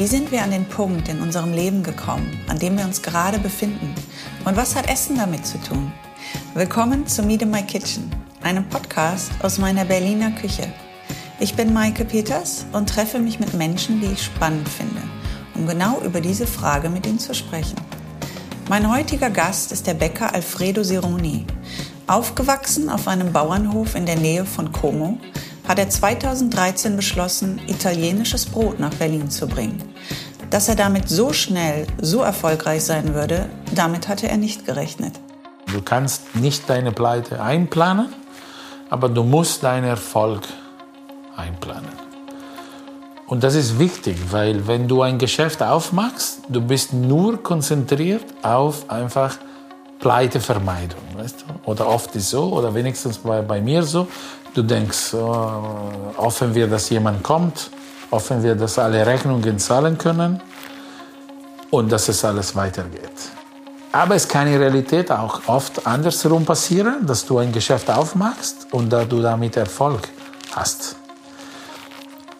Wie sind wir an den Punkt in unserem Leben gekommen, an dem wir uns gerade befinden? Und was hat Essen damit zu tun? Willkommen zu Meet in My Kitchen, einem Podcast aus meiner Berliner Küche. Ich bin Maike Peters und treffe mich mit Menschen, die ich spannend finde, um genau über diese Frage mit ihnen zu sprechen. Mein heutiger Gast ist der Bäcker Alfredo Sironi. Aufgewachsen auf einem Bauernhof in der Nähe von Como, hat er 2013 beschlossen, italienisches Brot nach Berlin zu bringen. Dass er damit so schnell, so erfolgreich sein würde, damit hatte er nicht gerechnet. Du kannst nicht deine Pleite einplanen, aber du musst deinen Erfolg einplanen. Und das ist wichtig, weil wenn du ein Geschäft aufmachst, du bist nur konzentriert auf einfach Pleitevermeidung. Weißt du? Oder oft ist so, oder wenigstens bei, bei mir so, Du denkst, oh, hoffen wir, dass jemand kommt, hoffen wir, dass alle Rechnungen zahlen können und dass es alles weitergeht. Aber es kann in Realität auch oft andersherum passieren, dass du ein Geschäft aufmachst und da du damit Erfolg hast.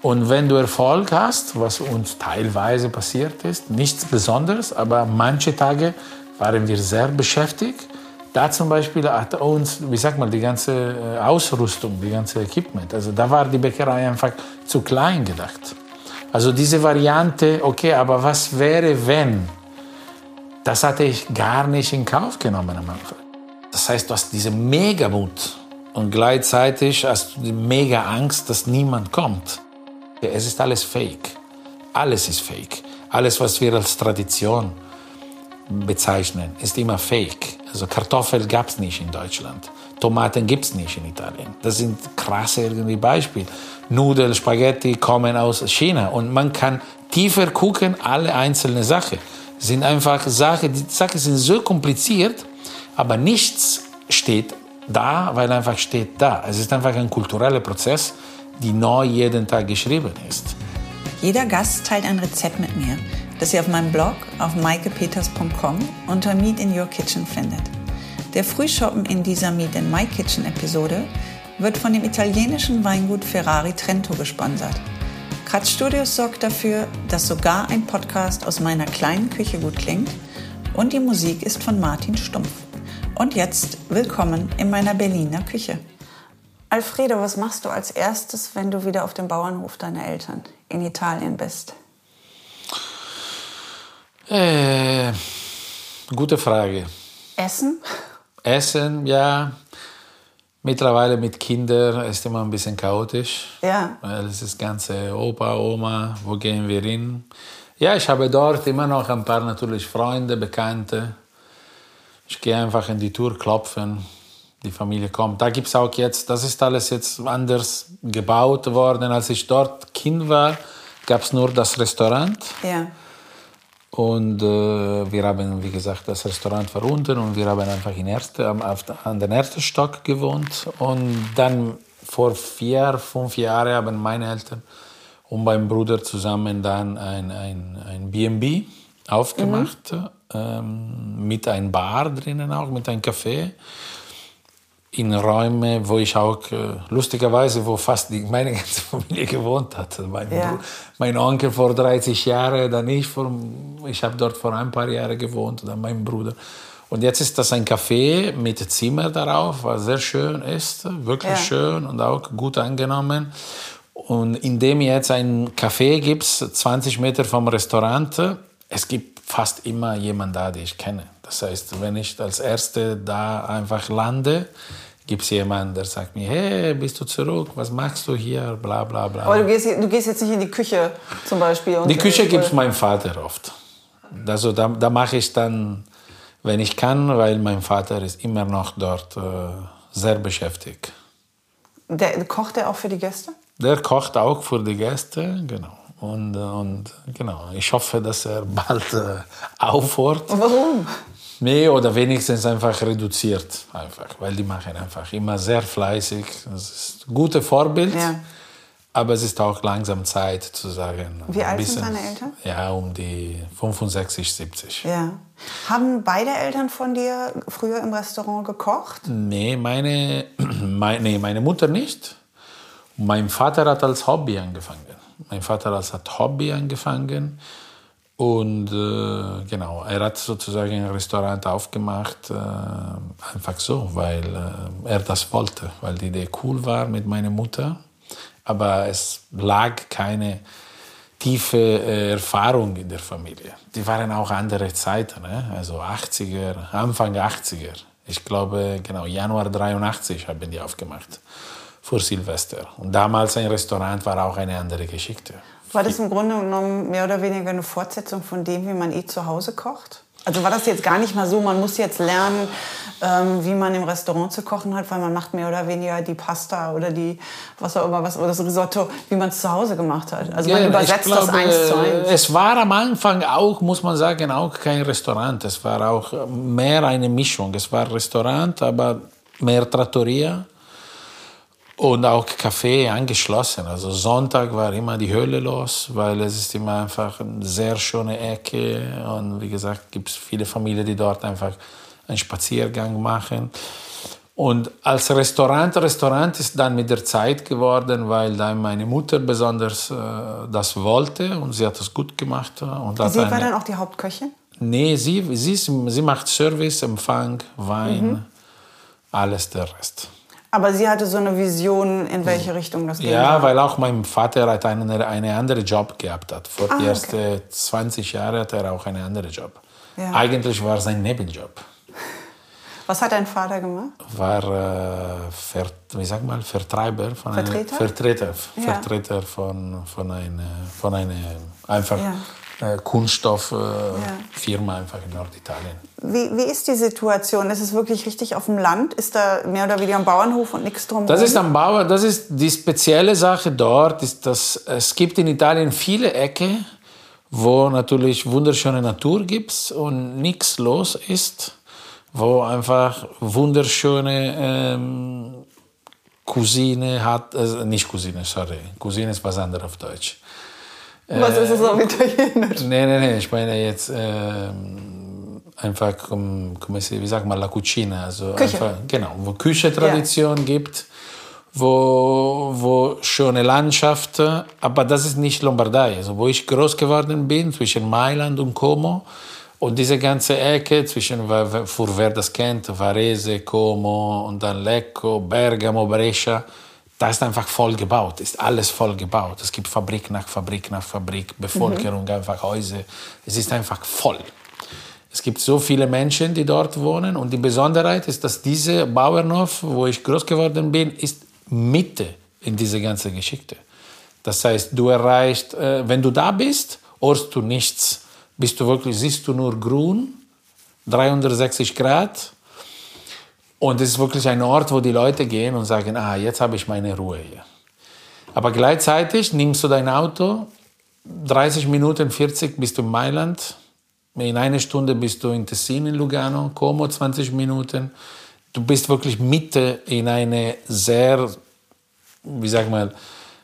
Und wenn du Erfolg hast, was uns teilweise passiert ist, nichts Besonderes, aber manche Tage waren wir sehr beschäftigt da zum Beispiel hat uns, wie sagt man, die ganze äh, Ausrüstung, die ganze Equipment, also da war die Bäckerei einfach zu klein gedacht. Also diese Variante, okay, aber was wäre, wenn? Das hatte ich gar nicht in Kauf genommen am Anfang. Das heißt, du hast diese Megamut und gleichzeitig hast du die mega Angst, dass niemand kommt. Es ist alles fake. Alles ist fake. Alles, was wir als Tradition bezeichnen, ist immer fake. Also Kartoffeln gab es nicht in Deutschland. Tomaten gibt es nicht in Italien. Das sind krasse irgendwie Beispiele. Nudeln, Spaghetti kommen aus China und man kann tiefer gucken, alle einzelnen Sachen. sind einfach Sachen, die Sachen sind so kompliziert, aber nichts steht da, weil einfach steht da. Es ist einfach ein kultureller Prozess, die neu jeden Tag geschrieben ist. Jeder Gast teilt ein Rezept mit mir das ihr auf meinem Blog auf maikepeters.com unter Meet in Your Kitchen findet. Der Frühschoppen in dieser Meet in My Kitchen Episode wird von dem italienischen Weingut Ferrari Trento gesponsert. Kratz Studios sorgt dafür, dass sogar ein Podcast aus meiner kleinen Küche gut klingt und die Musik ist von Martin Stumpf. Und jetzt willkommen in meiner Berliner Küche. Alfredo, was machst du als erstes, wenn du wieder auf dem Bauernhof deiner Eltern in Italien bist? Äh, gute Frage. Essen? Essen, ja. Mittlerweile mit Kindern ist immer ein bisschen chaotisch. Ja. Weil es ist ganze Opa, Oma, wo gehen wir hin? Ja, ich habe dort immer noch ein paar natürlich Freunde, Bekannte. Ich gehe einfach in die Tür klopfen, die Familie kommt. Da gibt es auch jetzt, das ist alles jetzt anders gebaut worden. Als ich dort Kind war, gab es nur das Restaurant. Ja. Und äh, wir haben, wie gesagt, das Restaurant war unten und wir haben einfach in erste, auf, an den ersten Stock gewohnt. Und dann vor vier, fünf Jahren haben meine Eltern und mein Bruder zusammen dann ein, ein, ein B&B aufgemacht, mhm. ähm, mit einem Bar drinnen auch, mit einem Café in Räume, wo ich auch äh, lustigerweise, wo fast die, meine ganze Familie gewohnt hat. Also mein, ja. mein, Onkel vor 30 Jahren, dann ich vor, ich habe dort vor ein paar Jahren gewohnt, dann mein Bruder. Und jetzt ist das ein Café mit Zimmer darauf, was sehr schön ist, wirklich ja. schön und auch gut angenommen. Und indem jetzt ein Café gibt, 20 Meter vom Restaurant, es gibt fast immer jemanden da, den ich kenne. Das heißt, wenn ich als Erste da einfach lande, gibt es jemanden, der sagt mir, hey, bist du zurück, was machst du hier, bla bla bla. Aber du gehst, du gehst jetzt nicht in die Küche zum Beispiel? die Küche gibt es meinem Vater oft. Also da, da mache ich dann, wenn ich kann, weil mein Vater ist immer noch dort äh, sehr beschäftigt. Der, kocht er auch für die Gäste? Der kocht auch für die Gäste, genau. Und, und genau, ich hoffe, dass er bald äh, aufhört. Warum? Nee, oder wenigstens einfach reduziert, einfach, weil die machen einfach immer sehr fleißig. Das ist ein gutes Vorbild, ja. aber es ist auch langsam Zeit zu sagen. Wie alt bisschen, sind deine Eltern? Ja, um die 65, 70. Ja. Haben beide Eltern von dir früher im Restaurant gekocht? Nee, meine, meine, meine Mutter nicht. Mein Vater hat als Hobby angefangen. Mein Vater hat Hobby angefangen. Und äh, genau, er hat sozusagen ein Restaurant aufgemacht, äh, einfach so, weil äh, er das wollte, weil die Idee cool war mit meiner Mutter. Aber es lag keine tiefe äh, Erfahrung in der Familie. Die waren auch andere Zeiten, ne? also 80er, Anfang 80er. Ich glaube, genau, Januar 83 haben die aufgemacht, vor Silvester. Und damals ein Restaurant war auch eine andere Geschichte. War das im Grunde genommen mehr oder weniger eine Fortsetzung von dem, wie man eh zu Hause kocht? Also war das jetzt gar nicht mal so, man muss jetzt lernen, ähm, wie man im Restaurant zu kochen hat, weil man macht mehr oder weniger die Pasta oder die was auch immer was oder das Risotto, wie man es zu Hause gemacht hat. Also man übersetzt glaube, das eins zu eins. Es war am Anfang auch, muss man sagen, auch kein Restaurant. Es war auch mehr eine Mischung. Es war Restaurant, aber mehr Trattoria und auch Café angeschlossen. Also Sonntag war immer die Hölle los, weil es ist immer einfach eine sehr schöne Ecke und wie gesagt gibt es viele Familien, die dort einfach einen Spaziergang machen. Und als Restaurant, Restaurant ist dann mit der Zeit geworden, weil dann meine Mutter besonders äh, das wollte und sie hat das gut gemacht. Und sie war eine, dann auch die Hauptköchin? Nee, sie, sie, sie macht Service, Empfang, Wein, mhm. alles der Rest. Aber sie hatte so eine Vision, in welche Richtung das geht. Ja, weil auch mein Vater hat einen, einen anderen Job gehabt hat. Vor ah, die ersten okay. 20 Jahren hat er auch einen anderen Job. Ja. Eigentlich war es ein Nebenjob. Was hat dein Vater gemacht? War, äh, Ver, wie sag mal, Vertreiber von Vertreter? Einer, Vertreter, ja. Vertreter von, von einer, von einer einfach ja äh, Kunststofffirma einfach in Norditalien. Wie, wie ist die Situation? Ist es wirklich richtig auf dem Land? Ist da mehr oder weniger ein Bauernhof und nichts drum? Das ist am Bauer, das ist die spezielle Sache dort, ist, dass es gibt in Italien viele Ecken, wo natürlich wunderschöne Natur gibt und nichts los ist, wo einfach wunderschöne ähm, Cousine hat, also nicht Cousine, sorry, Cousine ist was anderes auf Deutsch. Was ist es auf Italienisch? Nee, nee, nee, ich meine jetzt äh, einfach, wie sagt man, la cucina. Also Küche. Einfach, genau, wo Küche-Tradition ja. gibt, wo, wo schöne Landschaft, aber das ist nicht Lombardei. Also wo ich groß geworden bin, zwischen Mailand und Como, und diese ganze Ecke zwischen, für wer das kennt, Varese, Como und dann Lecco, Bergamo, Brescia, da ist einfach voll gebaut, ist alles voll gebaut. Es gibt Fabrik nach Fabrik nach Fabrik, Bevölkerung, mhm. einfach Häuser. Es ist einfach voll. Es gibt so viele Menschen, die dort wohnen und die Besonderheit ist, dass dieser Bauernhof, wo ich groß geworden bin, ist Mitte in dieser ganzen Geschichte. Das heißt, du erreichst, äh, wenn du da bist, hörst du nichts. Bist du wirklich, siehst du nur grün, 360 Grad und es ist wirklich ein Ort, wo die Leute gehen und sagen, ah, jetzt habe ich meine Ruhe hier. Aber gleichzeitig nimmst du dein Auto, 30 Minuten, 40 bist du in Mailand, in einer Stunde bist du in Tessin, in Lugano, Como 20 Minuten. Du bist wirklich Mitte in eine sehr, wie sag mal,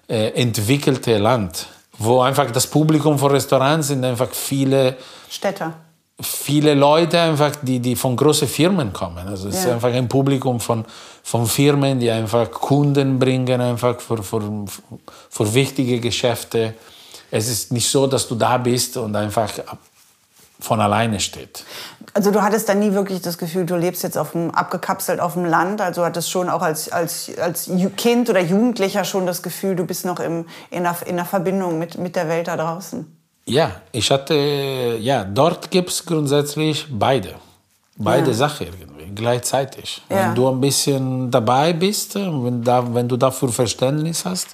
äh, entwickelte Land, wo einfach das Publikum von Restaurants sind einfach viele Städter viele Leute einfach, die, die von großen Firmen kommen. Also es ja. ist einfach ein Publikum von, von Firmen, die einfach Kunden bringen, einfach für, für, für wichtige Geschäfte. Es ist nicht so, dass du da bist und einfach von alleine steht. Also du hattest da nie wirklich das Gefühl, du lebst jetzt auf dem, abgekapselt auf dem Land. Also hattest schon auch als, als, als Kind oder Jugendlicher schon das Gefühl, du bist noch im, in, einer, in einer Verbindung mit, mit der Welt da draußen. Ja, ich hatte, ja, dort gibt es grundsätzlich beide. Beide ja. Sachen irgendwie, gleichzeitig. Ja. Wenn du ein bisschen dabei bist, wenn, da, wenn du dafür Verständnis hast.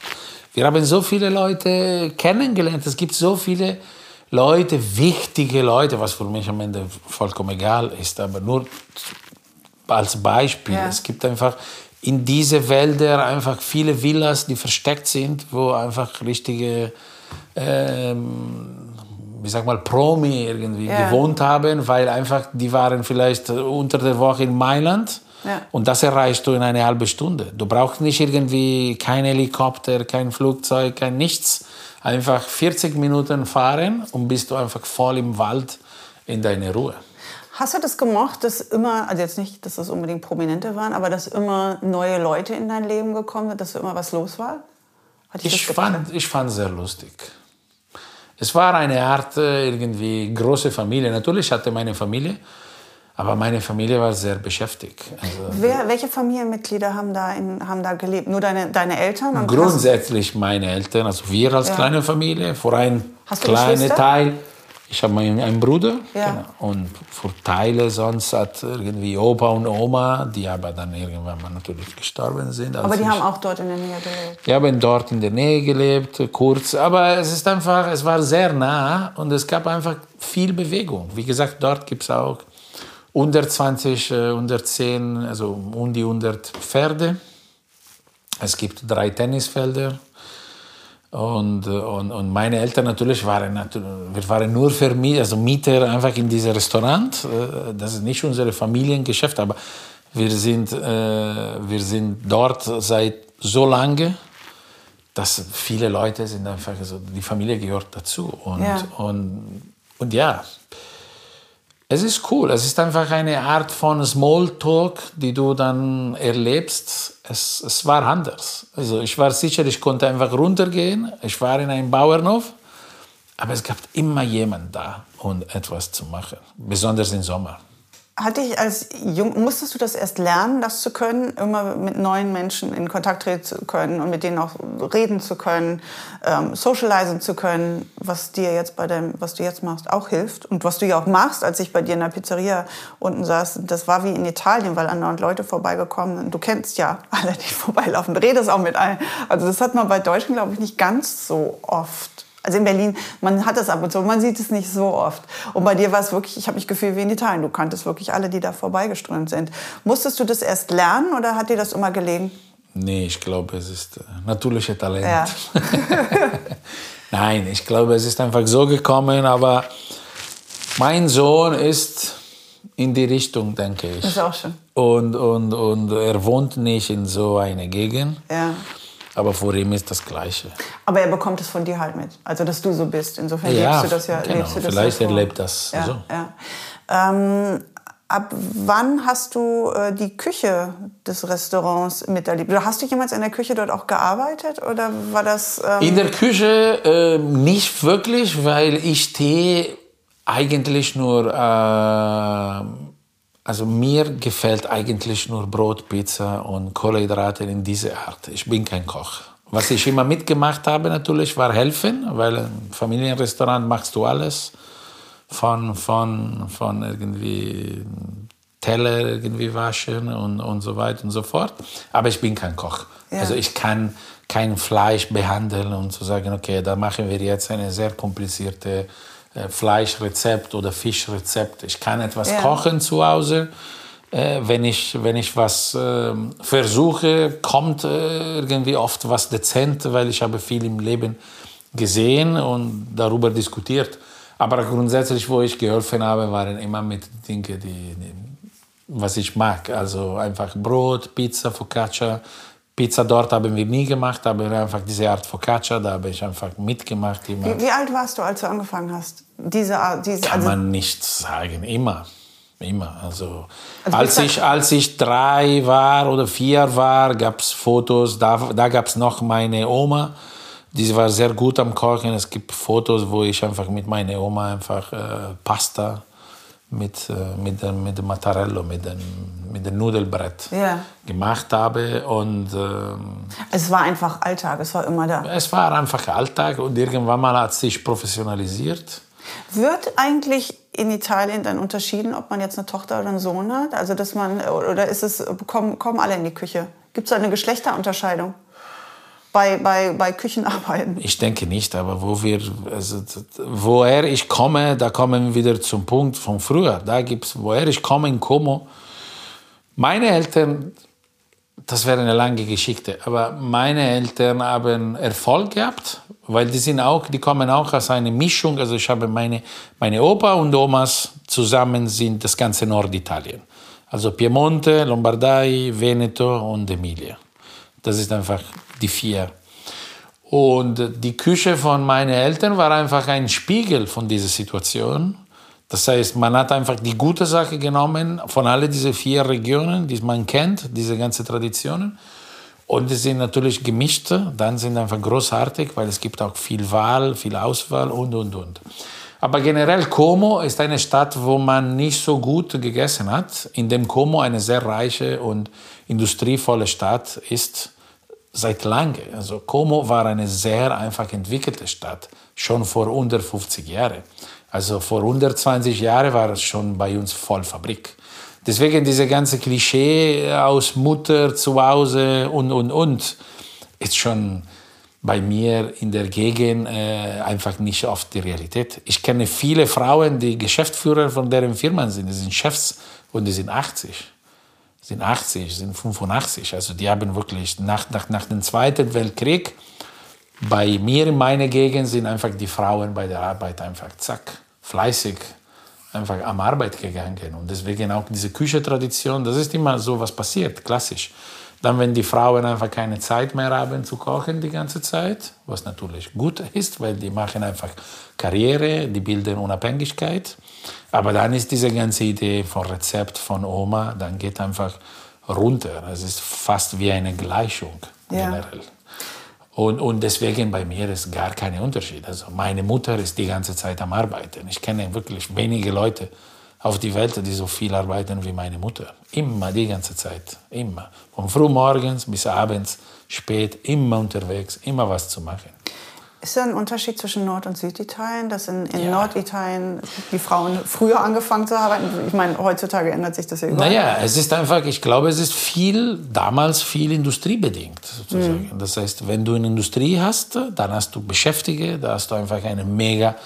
Wir haben so viele Leute kennengelernt. Es gibt so viele Leute, wichtige Leute, was für mich am Ende vollkommen egal ist, aber nur als Beispiel. Ja. Es gibt einfach in diese Wälder einfach viele Villas, die versteckt sind, wo einfach richtige ähm, wie sag mal, Promi irgendwie ja. gewohnt haben, weil einfach die waren vielleicht unter der Woche in Mailand. Ja. Und das erreichst du in eine halbe Stunde. Du brauchst nicht irgendwie kein Helikopter, kein Flugzeug, kein nichts. Einfach 40 Minuten fahren und bist du einfach voll im Wald in deine Ruhe. Hast du das gemocht, dass immer, also jetzt nicht, dass das unbedingt Prominente waren, aber dass immer neue Leute in dein Leben gekommen sind, dass immer was los war? Hat Ich das fand, ich fand es sehr lustig. Es war eine Art äh, irgendwie große Familie. Natürlich hatte meine Familie, aber meine Familie war sehr beschäftigt. Also Wer, welche Familienmitglieder haben da, in, haben da gelebt? Nur deine, deine Eltern? Und grundsätzlich meine Eltern, also wir als Ja. kleine Familie, vor ein Hast du kleiner? Teil. Ich habe einen Bruder Ja. genau. und für Teile sonst hat irgendwie Opa und Oma, die aber dann irgendwann mal natürlich gestorben sind. Aber die ich- haben auch dort in der Nähe gelebt. Wir haben dort in der Nähe gelebt, kurz, aber es ist einfach, es war sehr nah und es gab einfach viel Bewegung. Wie gesagt, dort gibt es auch 120, äh, 110, also um die 100 Pferde. Es gibt drei Tennisfelder. Und, äh, und, und meine Eltern natürlich waren, wir waren nur Vermieter, also Mieter einfach in diesem Restaurant. Äh, Das ist nicht unser Familiengeschäft, aber wir sind, äh, wir sind dort seit so lange, dass viele Leute sind einfach, also die Familie gehört dazu. Und Ja. und, und ja, es ist cool. Es ist einfach eine Art von Smalltalk, die du dann erlebst. Es, es war anders. Also ich war sicher, ich konnte einfach runtergehen. Ich war in einem Bauernhof. Aber es gab immer jemand da, um etwas zu machen. Besonders im Sommer. Hat dich als Jung, musstest du das erst lernen, das zu können, immer mit neuen Menschen in Kontakt treten zu können und mit denen auch reden zu können, ähm, socialisen zu können, was dir jetzt bei deinem, was du jetzt machst, auch hilft und was du ja auch machst, als ich bei dir in der Pizzeria unten saß, das war wie in Italien, weil andauernd Leute vorbeigekommen sind. Du kennst ja alle, die vorbeilaufen, redest auch mit allen. Also das hat man bei Deutschen, glaube ich, nicht ganz so oft. Also in Berlin, man hat das ab und zu, man sieht es nicht so oft. Und bei dir war es wirklich, ich habe mich gefühlt wie in Italien. Du kanntest wirklich alle, die da vorbeigeströmt sind. Musstest du das erst lernen oder hat dir das immer gelegen? Nee, ich glaube, es ist äh, natürliches Talent. Ja. Nein, ich glaube, es ist einfach so gekommen, aber mein Sohn ist in die Richtung, denke ich. Das ist auch schön. Und, und, und er wohnt nicht in so einer Gegend, Ja. Aber vor ihm ist das Gleiche. Aber er bekommt es von dir halt mit. Also, dass du so bist. Insofern Ja, lebst du das ja. genau. Lebst du das Vielleicht ja erlebt das ja, so. Ja. Ähm, ab wann hast du äh, die Küche des Restaurants miterlebt? Oder hast du jemals in der Küche dort auch gearbeitet? Oder war das... Ähm, In der Küche äh, nicht wirklich, weil ich stehe eigentlich nur, äh, also mir gefällt eigentlich nur Brot, Pizza und Kohlenhydrate in dieser Art. Ich bin kein Koch. Was ich immer mitgemacht habe natürlich war helfen, weil im Familienrestaurant machst du alles. Von, von, von irgendwie Teller irgendwie waschen und, und so weiter und so fort. Aber ich bin kein Koch. Ja. Also ich kann kein Fleisch behandeln und zu sagen, okay, da machen wir jetzt eine sehr komplizierte Fleischrezept oder Fischrezept. Ich kann etwas Ja. kochen zu Hause. Äh, wenn, ich, wenn ich was ähm, versuche, kommt äh, irgendwie oft was dezent, weil ich habe viel im Leben gesehen und darüber diskutiert. Aber grundsätzlich, wo ich geholfen habe, waren immer mit Dingen, die, die was ich mag. Also einfach Brot, Pizza, Focaccia. Pizza dort haben wir nie gemacht, aber einfach diese Art Focaccia, da habe ich einfach mitgemacht. Immer. wie, wie alt warst du, als du angefangen hast? Diese, Art- diese, Kann also, man nicht sagen, immer. Immer. Also, Also als, ich, als ich drei war oder vier war, gab es Fotos, da, da gab es noch meine Oma. Die war sehr gut am Kochen. Es gibt Fotos, wo ich einfach mit meiner Oma einfach äh, Pasta mit, äh, mit, dem, mit dem Mattarello, mit dem, mit dem Nudelbrett Ja. gemacht habe. Und ähm, es war einfach Alltag, es war immer da. es war einfach Alltag und irgendwann mal hat sich professionalisiert. Wird eigentlich in Italien dann unterschieden, ob man jetzt eine Tochter oder einen Sohn hat? Also, dass man, oder ist es, kommen, kommen alle in die Küche? Gibt es da eine Geschlechterunterscheidung bei, bei, bei Küchenarbeiten? Ich denke nicht, aber wo wir, also, woher ich komme, da kommen wir wieder zum Punkt von früher. Da gibt's, woher ich komme in Como. Meine Eltern, das wäre eine lange Geschichte, aber meine Eltern haben Erfolg gehabt, weil die sind auch, die kommen auch aus einer Mischung. Also ich habe meine, meine Opa und Omas zusammen sind das ganze Norditalien. Also Piemonte, Lombardei, Veneto und Emilia. Das ist einfach die vier. Und die Küche von meinen Eltern war einfach ein Spiegel von dieser Situation. Das heißt, man hat einfach die gute Sache genommen von all diesen vier Regionen, die man kennt, diese ganzen Traditionen. Und die sind natürlich gemischte, dann sind einfach großartig, weil es gibt auch viel Wahl, viel Auswahl und, und, und. Aber generell Como ist eine Stadt, wo man nicht so gut gegessen hat. In dem Como eine sehr reiche und industrievolle Stadt ist seit lange. Also Como war eine sehr einfach entwickelte Stadt, schon vor unter 50 Jahren. Also vor 120 Jahren war es schon bei uns voll Fabrik. Deswegen diese ganze Klischee aus Mutter zu Hause und, und, und ist schon bei mir in der Gegend äh, einfach nicht oft die Realität. Ich kenne viele Frauen, die Geschäftsführer von deren Firmen sind. Die sind Chefs und die sind 80, sind 80, sind 85. Also die haben wirklich nach, nach, nach dem Zweiten Weltkrieg, bei mir in meiner Gegend sind einfach die Frauen bei der Arbeit einfach zack, fleißig, einfach am Arbeit gegangen. Und deswegen auch diese Küchentradition, das ist immer so, was passiert, klassisch. Dann, wenn die Frauen einfach keine Zeit mehr haben zu kochen die ganze Zeit, was natürlich gut ist, weil die machen einfach Karriere, die bilden Unabhängigkeit. Aber dann ist diese ganze Idee von Rezept von Oma, dann geht einfach runter. Es ist fast wie eine Gleichung ja. generell. Und, und deswegen bei mir ist gar kein Unterschied. Also meine Mutter ist die ganze Zeit am Arbeiten. Ich kenne wirklich wenige Leute, auf die Welt, die so viel arbeiten wie meine Mutter. Immer, die ganze Zeit. Immer. Von früh morgens bis abends, spät, immer unterwegs, immer was zu machen. Ist da ein Unterschied zwischen Nord- und Süditalien, dass in, in ja. Norditalien die Frauen früher angefangen zu arbeiten? Ich meine, heutzutage ändert sich das ja überall. Naja, es ist einfach, ich glaube, es ist viel, damals viel industriebedingt sozusagen. Mhm. Das heißt, wenn du eine Industrie hast, dann hast du Beschäftigte, da hast du einfach eine mega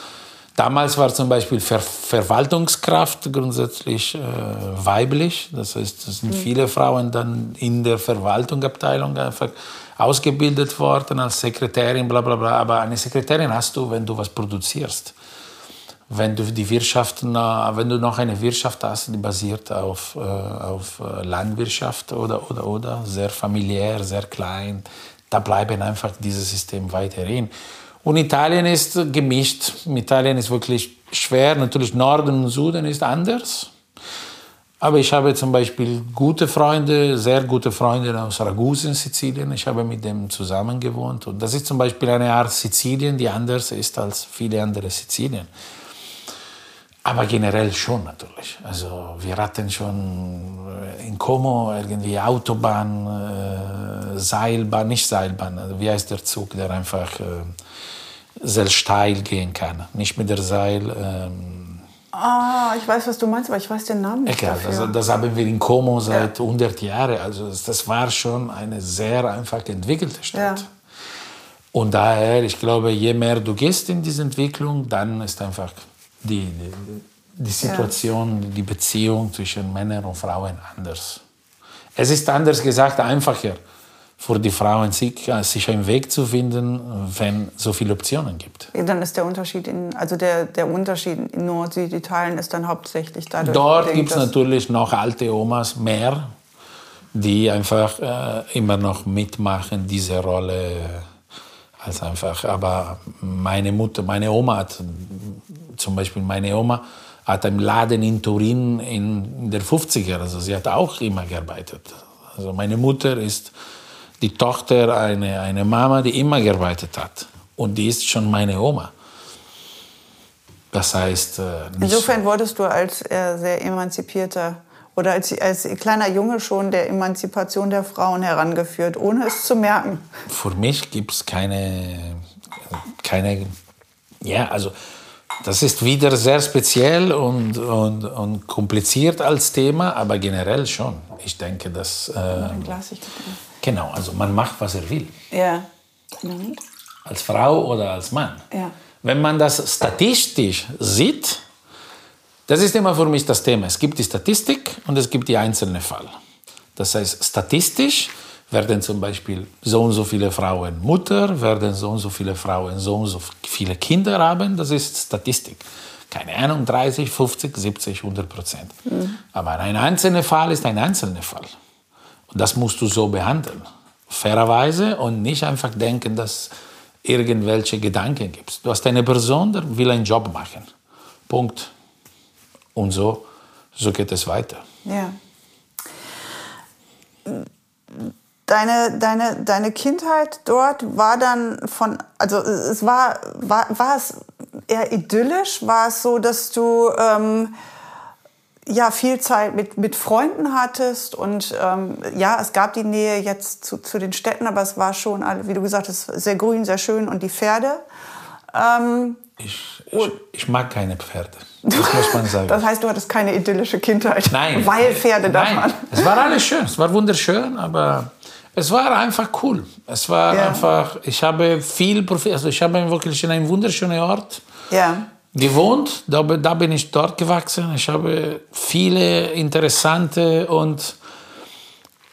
Damals war zum Beispiel Ver Verwaltungskraft grundsätzlich äh, weiblich. Das heißt, es sind mhm. viele Frauen dann in der Verwaltungsabteilung einfach ausgebildet worden als Sekretärin, bla bla bla. Aber eine Sekretärin hast du, wenn du was produzierst. Wenn du die Wirtschaft, wenn du noch eine Wirtschaft hast, die basiert auf, äh, auf äh, Landwirtschaft oder, oder, oder, sehr familiär, sehr klein, da bleiben einfach dieses System weiterhin. Und Italien ist gemischt. Italien ist wirklich schwer. Natürlich Norden und Süden ist anders. Aber ich habe zum Beispiel gute Freunde, sehr gute Freunde aus Ragusa in Sizilien. Ich habe mit dem zusammen gewohnt. Und das ist zum Beispiel eine Art Sizilien, die anders ist als viele andere Sizilien. Aber generell schon natürlich. Also wir hatten schon in Como irgendwie Autobahn, äh, Seilbahn, nicht Seilbahn. Also wie heißt der Zug, der einfach äh, sehr steil gehen kann. Nicht mit der Seil. Ähm, ah, ich weiß, was du meinst, aber ich weiß den Namen nicht. Egal, das, das, haben wir in Como seit ja. 100 Jahren. Also das war schon eine sehr einfach entwickelte Stadt. Ja. Und daher, ich glaube, je mehr du gehst in diese Entwicklung, dann ist einfach die, die Situation, ja. die Beziehung zwischen Männern und Frauen anders. Es ist anders gesagt einfacher für die Frauen, sich, äh, sich einen Weg zu finden, wenn es so viele Optionen gibt. Dann ist der Unterschied in, also der, der Unterschied in Nord-Süditalien ist dann hauptsächlich dadurch. Dort gibt es natürlich noch alte Omas mehr, die einfach äh, immer noch mitmachen, diese Rolle als einfach. Aber meine Mutter, meine Oma hat, zum Beispiel meine Oma, hat einen Laden in Turin in der 50er, also sie hat auch immer gearbeitet. Also meine Mutter ist die Tochter eine, eine Mama, die immer gearbeitet hat. Und die ist schon meine Oma. Das heißt. Äh, Insofern wurdest du als äh, sehr emanzipierter oder als, als kleiner Junge schon der Emanzipation der Frauen herangeführt, ohne es zu merken. Für mich gibt es keine, keine. Ja, also. Das ist wieder sehr speziell und, und, und kompliziert als Thema, aber generell schon. Ich denke, dass. Äh, Genau, also man macht, was er will. Ja. Als Frau oder als Mann. Ja. Wenn man das statistisch sieht, das ist immer für mich das Thema. Es gibt die Statistik und es gibt die einzelne Fall. Das heißt, statistisch werden zum Beispiel so und so viele Frauen Mutter, werden so und so viele Frauen so und so viele Kinder haben. Das ist Statistik. Keine Ahnung, 30, 50, 70, 100 Prozent. Mhm. Aber ein einzelner Fall ist ein einzelner Fall. Und das musst du so behandeln. Fairerweise und nicht einfach denken, dass irgendwelche Gedanken gibt. Du hast eine Person, die will einen Job machen. Punkt. Und so, so geht es weiter. Ja. deine, deine, deine Kindheit dort war dann von, also es war, war, war es eher idyllisch? War es so, dass du ähm, ja viel Zeit mit, mit Freunden hattest und ähm, ja, es gab die Nähe jetzt zu, zu den Städten, aber es war schon, wie du gesagt hast, sehr grün, sehr schön und die Pferde. Ähm, ich, ich, ich, mag keine Pferde. Das muss man sagen. das heißt, du hattest keine idyllische Kindheit. Nein. Weil Pferde da waren. Es war alles schön, es war wunderschön, aber es war einfach cool. Es war ja. einfach, ich habe viel, also ich habe wirklich in einem wunderschönen Ort ja. gewohnt. Da, da bin ich dort gewachsen. Ich habe viele interessante und,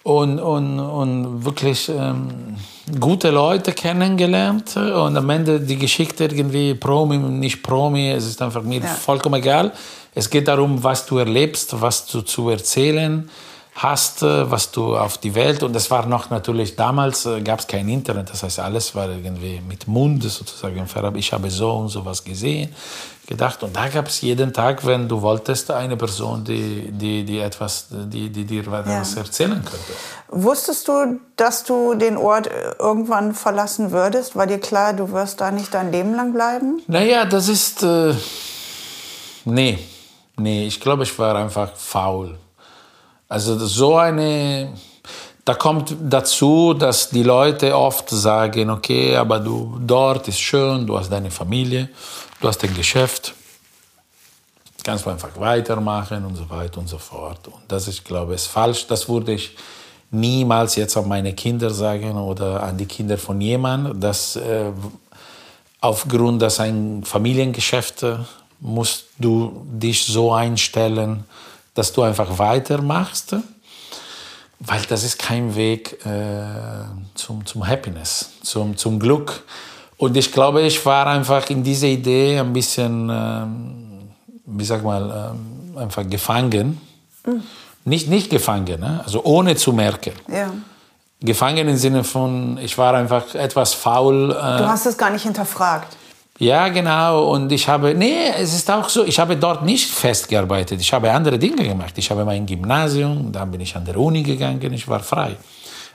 und, und, und wirklich ähm, gute Leute kennengelernt. Und am Ende die Geschichte irgendwie Promi, nicht Promi, es ist einfach mir ja. vollkommen egal. Es geht darum, was du erlebst, was du zu erzählen hast, was du auf die Welt und das war noch natürlich damals äh, gab es kein Internet, das heißt alles war irgendwie mit Mund sozusagen. Ich habe so und so was gesehen, gedacht und da gab es jeden Tag, wenn du wolltest, eine Person, die, die, die etwas, die, die dir etwas ja. erzählen könnte. Wusstest du, dass du den Ort äh, irgendwann verlassen würdest? War dir klar, du wirst da nicht dein Leben lang bleiben? Naja, das ist äh, nee, nee, ich glaube, ich war einfach faul. Also so eine, da kommt dazu, dass die Leute oft sagen, okay, aber du dort ist schön, du hast deine Familie, du hast dein Geschäft, kannst du einfach weitermachen und so weiter und so fort. Und das ist, glaube ich, falsch. Das würde ich niemals jetzt an meine Kinder sagen oder an die Kinder von jemandem, dass äh, aufgrund, dass ein Familiengeschäft musst du dich so einstellen, dass du einfach weitermachst, weil das ist kein Weg äh, zum, zum Happiness, zum, zum Glück. Und ich glaube, ich war einfach in dieser Idee ein bisschen, ähm, wie sag mal, ähm, einfach gefangen. Mhm. Nicht, nicht gefangen, ne? also ohne zu merken. Ja. Gefangen im Sinne von, ich war einfach etwas faul. Äh, du hast es gar nicht hinterfragt. Ja, genau. Und ich habe, nee, es ist auch so, ich habe dort nicht festgearbeitet. Ich habe andere Dinge gemacht. Ich habe mein Gymnasium, dann bin ich an der Uni gegangen, ich war frei.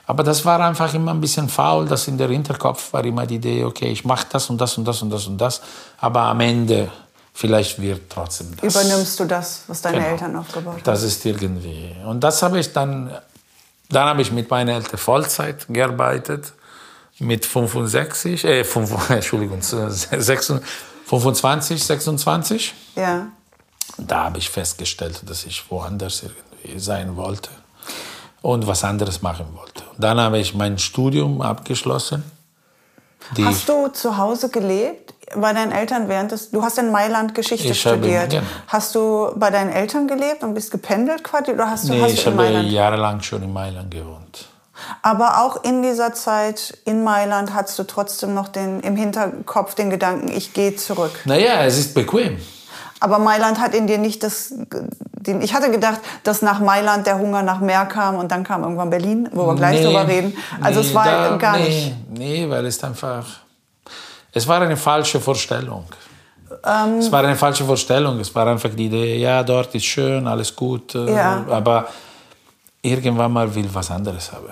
Aber das war einfach immer ein bisschen faul, dass in der Hinterkopf war immer die Idee, okay, ich mache das und das und das und das und das. Aber am Ende vielleicht wird trotzdem das. Übernimmst du das, was deine genau. Eltern aufgebaut haben? Das ist irgendwie. Und das habe ich dann, dann habe ich mit meinen Eltern Vollzeit gearbeitet mit 65, äh, 5, Entschuldigung, 26, 25, 26. Ja. Da habe ich festgestellt, dass ich woanders irgendwie sein wollte und was anderes machen wollte. Dann habe ich mein Studium abgeschlossen. Hast du zu Hause gelebt? Bei deinen Eltern während des. Du hast in Mailand Geschichte ich studiert. Habe, genau. Hast du bei deinen Eltern gelebt und bist gependelt quasi? Oder hast du, nee, hast ich habe jahrelang schon in Mailand gewohnt. Aber auch in dieser Zeit in Mailand hast du trotzdem noch den, im Hinterkopf den Gedanken, ich gehe zurück. Naja, es ist bequem. Aber Mailand hat in dir nicht das. Den, ich hatte gedacht, dass nach Mailand der Hunger nach mehr kam und dann kam irgendwann Berlin, wo wir gleich nee, drüber reden. Also nee, es war da, gar nee, nicht. Nee, weil es einfach. Es war eine falsche Vorstellung. Ähm, es war eine falsche Vorstellung. Es war einfach die Idee, ja, dort ist schön, alles gut. Äh, ja. Aber irgendwann mal will was anderes haben.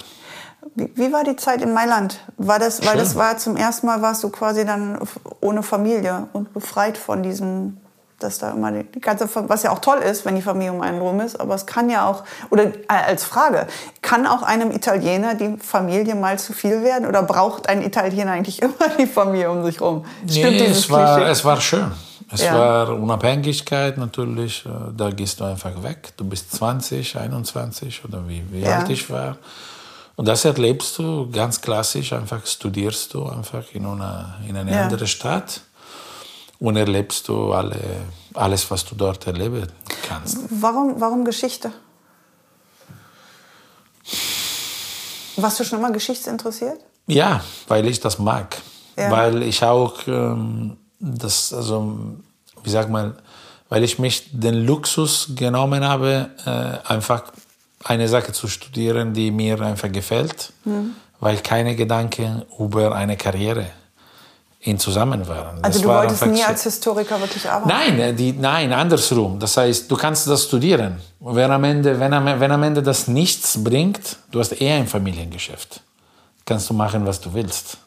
Wie, wie, war die Zeit in Mailand? War das, weil das war zum ersten Mal warst du quasi dann ohne Familie und befreit von diesem, dass da immer die ganze, was ja auch toll ist, wenn die Familie um einen rum ist, aber es kann ja auch, oder äh, als Frage, kann auch einem Italiener die Familie mal zu viel werden oder braucht ein Italiener eigentlich immer die Familie um sich rum? Stimmt nee, es war, es war schön. Es ja. war Unabhängigkeit natürlich, äh, da gehst du einfach weg. Du bist 20, 21 oder wie, wie ja. alt ich war. Und das erlebst du ganz klassisch, einfach studierst du einfach in eine, in eine ja. andere Stadt und erlebst du alle, alles, was du dort erleben kannst. Warum, warum Geschichte? Warst du schon immer geschichtsinteressiert? Ja, weil ich das mag. Ja. Weil ich auch ähm, das, also, wie sag mal, weil ich mich den Luxus genommen habe, äh, einfach eine Sache zu studieren, die mir einfach gefällt, mhm. weil keine Gedanken über eine Karriere in zusammen waren. Also das du wolltest nie als Historiker wirklich arbeiten? Nein, äh, die, nein, andersrum. Das heißt, du kannst das studieren. Wenn am, Ende, wenn, am, wenn am Ende das nichts bringt, du hast eher ein Familiengeschäft. kannst du machen, was du willst.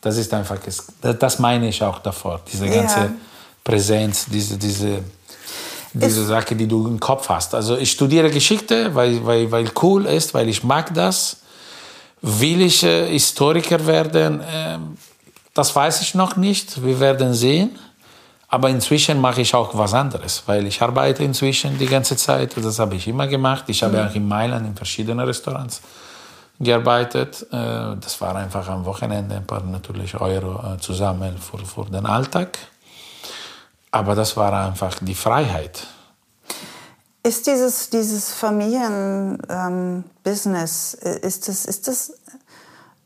Das ist einfach, das meine ich auch davor, diese ganze ja. Präsenz, diese, diese, diese Sache, die du im Kopf hast. Also ich studiere Geschichte, weil, weil, weil cool ist, weil ich mag das. Will ich äh, Historiker werden? Äh, das weiß ich noch nicht. Wir werden sehen. Aber inzwischen mache ich auch was anderes, weil ich arbeite inzwischen die ganze Zeit. Das habe ich immer gemacht. Ich habe mhm. auch in Mailand in verschiedenen Restaurants gearbeitet. Äh, das war einfach am Wochenende ein paar natürlich Euro äh, zusammen für, für den Alltag. Aber das war einfach die Freiheit. Ist dieses, dieses Familienbusiness, ähm, ist, das, ist das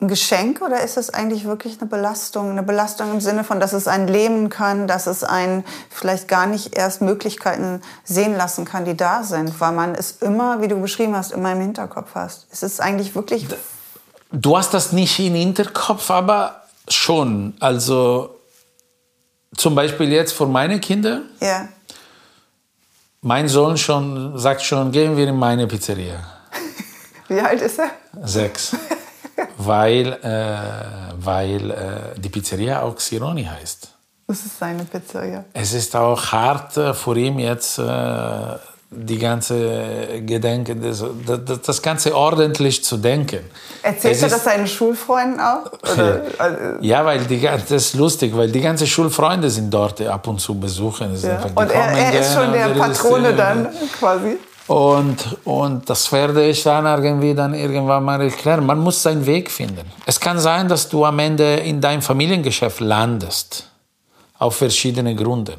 ein Geschenk oder ist es eigentlich wirklich eine Belastung? Eine Belastung im Sinne von, dass es einen lähmen kann, dass es einen vielleicht gar nicht erst Möglichkeiten sehen lassen kann, die da sind, weil man es immer, wie du beschrieben hast, immer im Hinterkopf hast. Ist es eigentlich wirklich... Du hast das nicht im Hinterkopf, aber schon. Also zum Beispiel jetzt für meine Kinder. Ja. Mein Sohn schon, sagt schon, gehen wir in meine Pizzeria. Wie alt ist er? Sechs. weil äh, weil äh, die Pizzeria auch Xironi heißt. Das ist seine Pizzeria. Es ist auch hart äh, für ihn jetzt äh, die ganze Gedenken, das, das, das, Ganze ordentlich zu denken. Erzählt er das seinen Schulfreunden auch? Oder? ja, weil die, das ist lustig, weil die ganzen Schulfreunde sind dort ab und zu besuchen. Ja. Und er, er ist schon der Patrone dann quasi? Und, und das werde ich dann irgendwie dann irgendwann mal erklären. Man muss seinen Weg finden. Es kann sein, dass du am Ende in deinem Familiengeschäft landest, auf verschiedene Gründe.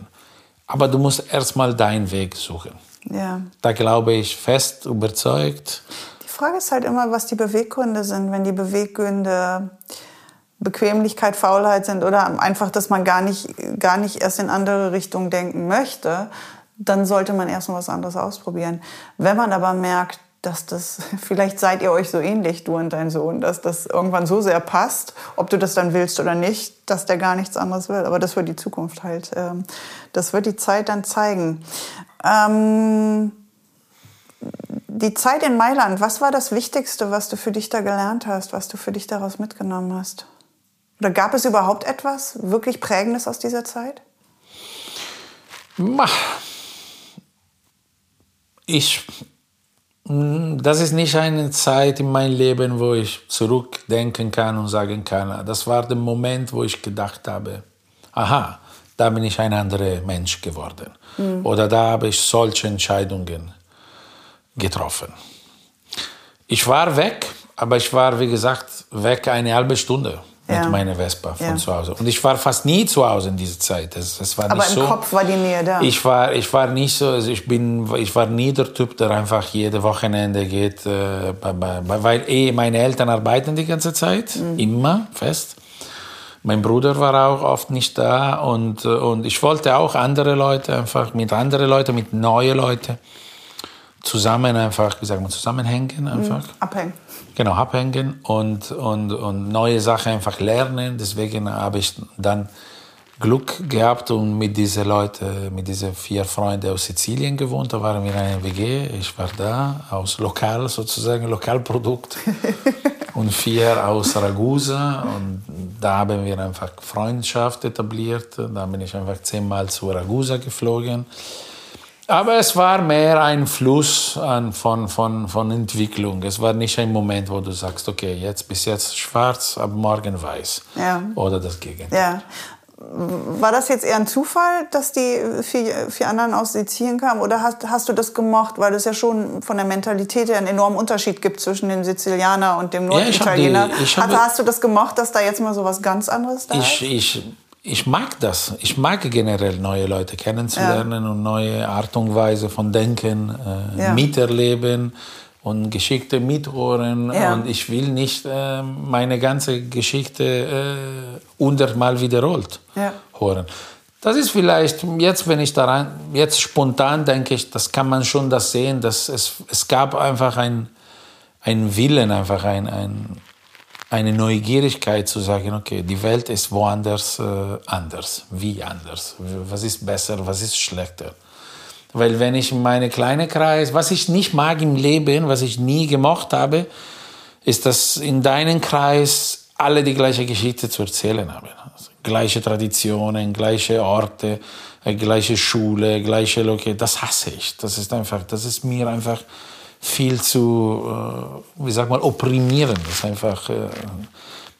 Aber du musst erstmal deinen Weg suchen. Ja. Da glaube ich fest überzeugt. Die Frage ist halt immer, was die Beweggründe sind. Wenn die Beweggründe Bequemlichkeit, Faulheit sind oder einfach, dass man gar nicht, gar nicht erst in andere Richtungen denken möchte, dann sollte man erst mal was anderes ausprobieren. Wenn man aber merkt, dass das, vielleicht seid ihr euch so ähnlich, du und dein Sohn, dass das irgendwann so sehr passt, ob du das dann willst oder nicht, dass der gar nichts anderes will. Aber das wird die Zukunft halt, ähm, das wird die Zeit dann zeigen. Ähm, die Zeit in Mailand, was war das Wichtigste, was du für dich da gelernt hast, was du für dich daraus mitgenommen hast? Oder gab es überhaupt etwas wirklich Prägendes aus dieser Zeit? ich, mm, das ist nicht eine Zeit in meinem Leben, wo ich zurückdenken kann und sagen kann, das war der Moment, wo ich gedacht habe, aha, da bin ich ein anderer Mensch geworden. Mhm. Oder da habe ich solche Entscheidungen getroffen. Ich war weg, aber ich war, wie gesagt, weg eine halbe Stunde ja. mit meiner Vespa von ja. zu Hause. Und ich war fast nie zu Hause in dieser Zeit. Es, es war Aber nicht im so, Kopf war die Nähe da. Ich war, ich war nicht so, also ich, bin, ich war nie der Typ, der einfach jede Wochenende geht, äh, bei, bei, weil eh meine Eltern arbeiten die ganze Zeit, mhm. immer fest. Mein Bruder war auch oft nicht da und, äh, und ich wollte auch andere Leute, einfach mit anderen Leuten, mit neuen Leuten zusammen einfach, wie sagt man, zusammenhängen einfach. Mhm. Abhängen. Genau, abhängen und, und, und neue Sachen einfach lernen. Deswegen habe ich dann Glück gehabt und mit diesen Leuten, mit diesen vier Freunden aus Sizilien gewohnt. Da waren wir in einer WG. Ich war da, aus Lokal sozusagen, Lokalprodukt. und vier aus Ragusa. Und da haben wir einfach Freundschaft etabliert. Da bin ich einfach zehnmal zu Ragusa geflogen. Aber es war mehr ein Fluss an, von, von, von Entwicklung. Es war nicht ein Moment, wo du sagst, okay, jetzt bis jetzt schwarz, ab morgen weiß. Ja. Oder das Gegenteil. Ja. War das jetzt eher ein Zufall, dass die vier, vier anderen aus Sizilien kamen? Oder hast, hast du das gemocht, weil es ja schon von der Mentalität her einen enormen Unterschied gibt zwischen dem Sizilianer und dem Norditaliener? Ja, hast, hast, du das gemocht, dass da jetzt mal so was ganz anderes da ich, ist? Ich, ich mag das. Ich mag generell neue Leute kennenzulernen ja. und neue Art und Weise von Denken, äh, ja. Miterleben und Geschichte mithören. Ja. Und ich will nicht äh, meine ganze Geschichte äh, hundertmal wiederholt ja. hören. Das ist vielleicht jetzt, wenn ich daran jetzt spontan denke, ich, das kann man schon das sehen, dass es, es gab einfach ein, ein Willen, einfach ein, ein eine Neugierigkeit zu sagen, okay, die Welt ist woanders äh, anders. Wie anders? Was ist besser, was ist schlechter? Weil wenn ich in meine kleine Kreis, was ich nicht mag im Leben, was ich nie gemocht habe, ist, dass in deinem Kreis alle die gleiche Geschichte zu erzählen haben. Also gleiche Traditionen, gleiche Orte, äh, gleiche Schule, gleiche Loke. Das hasse ich. Das ist einfach, das ist mir einfach viel zu, äh, wie sag mal, opprimierend. Das ist einfach äh,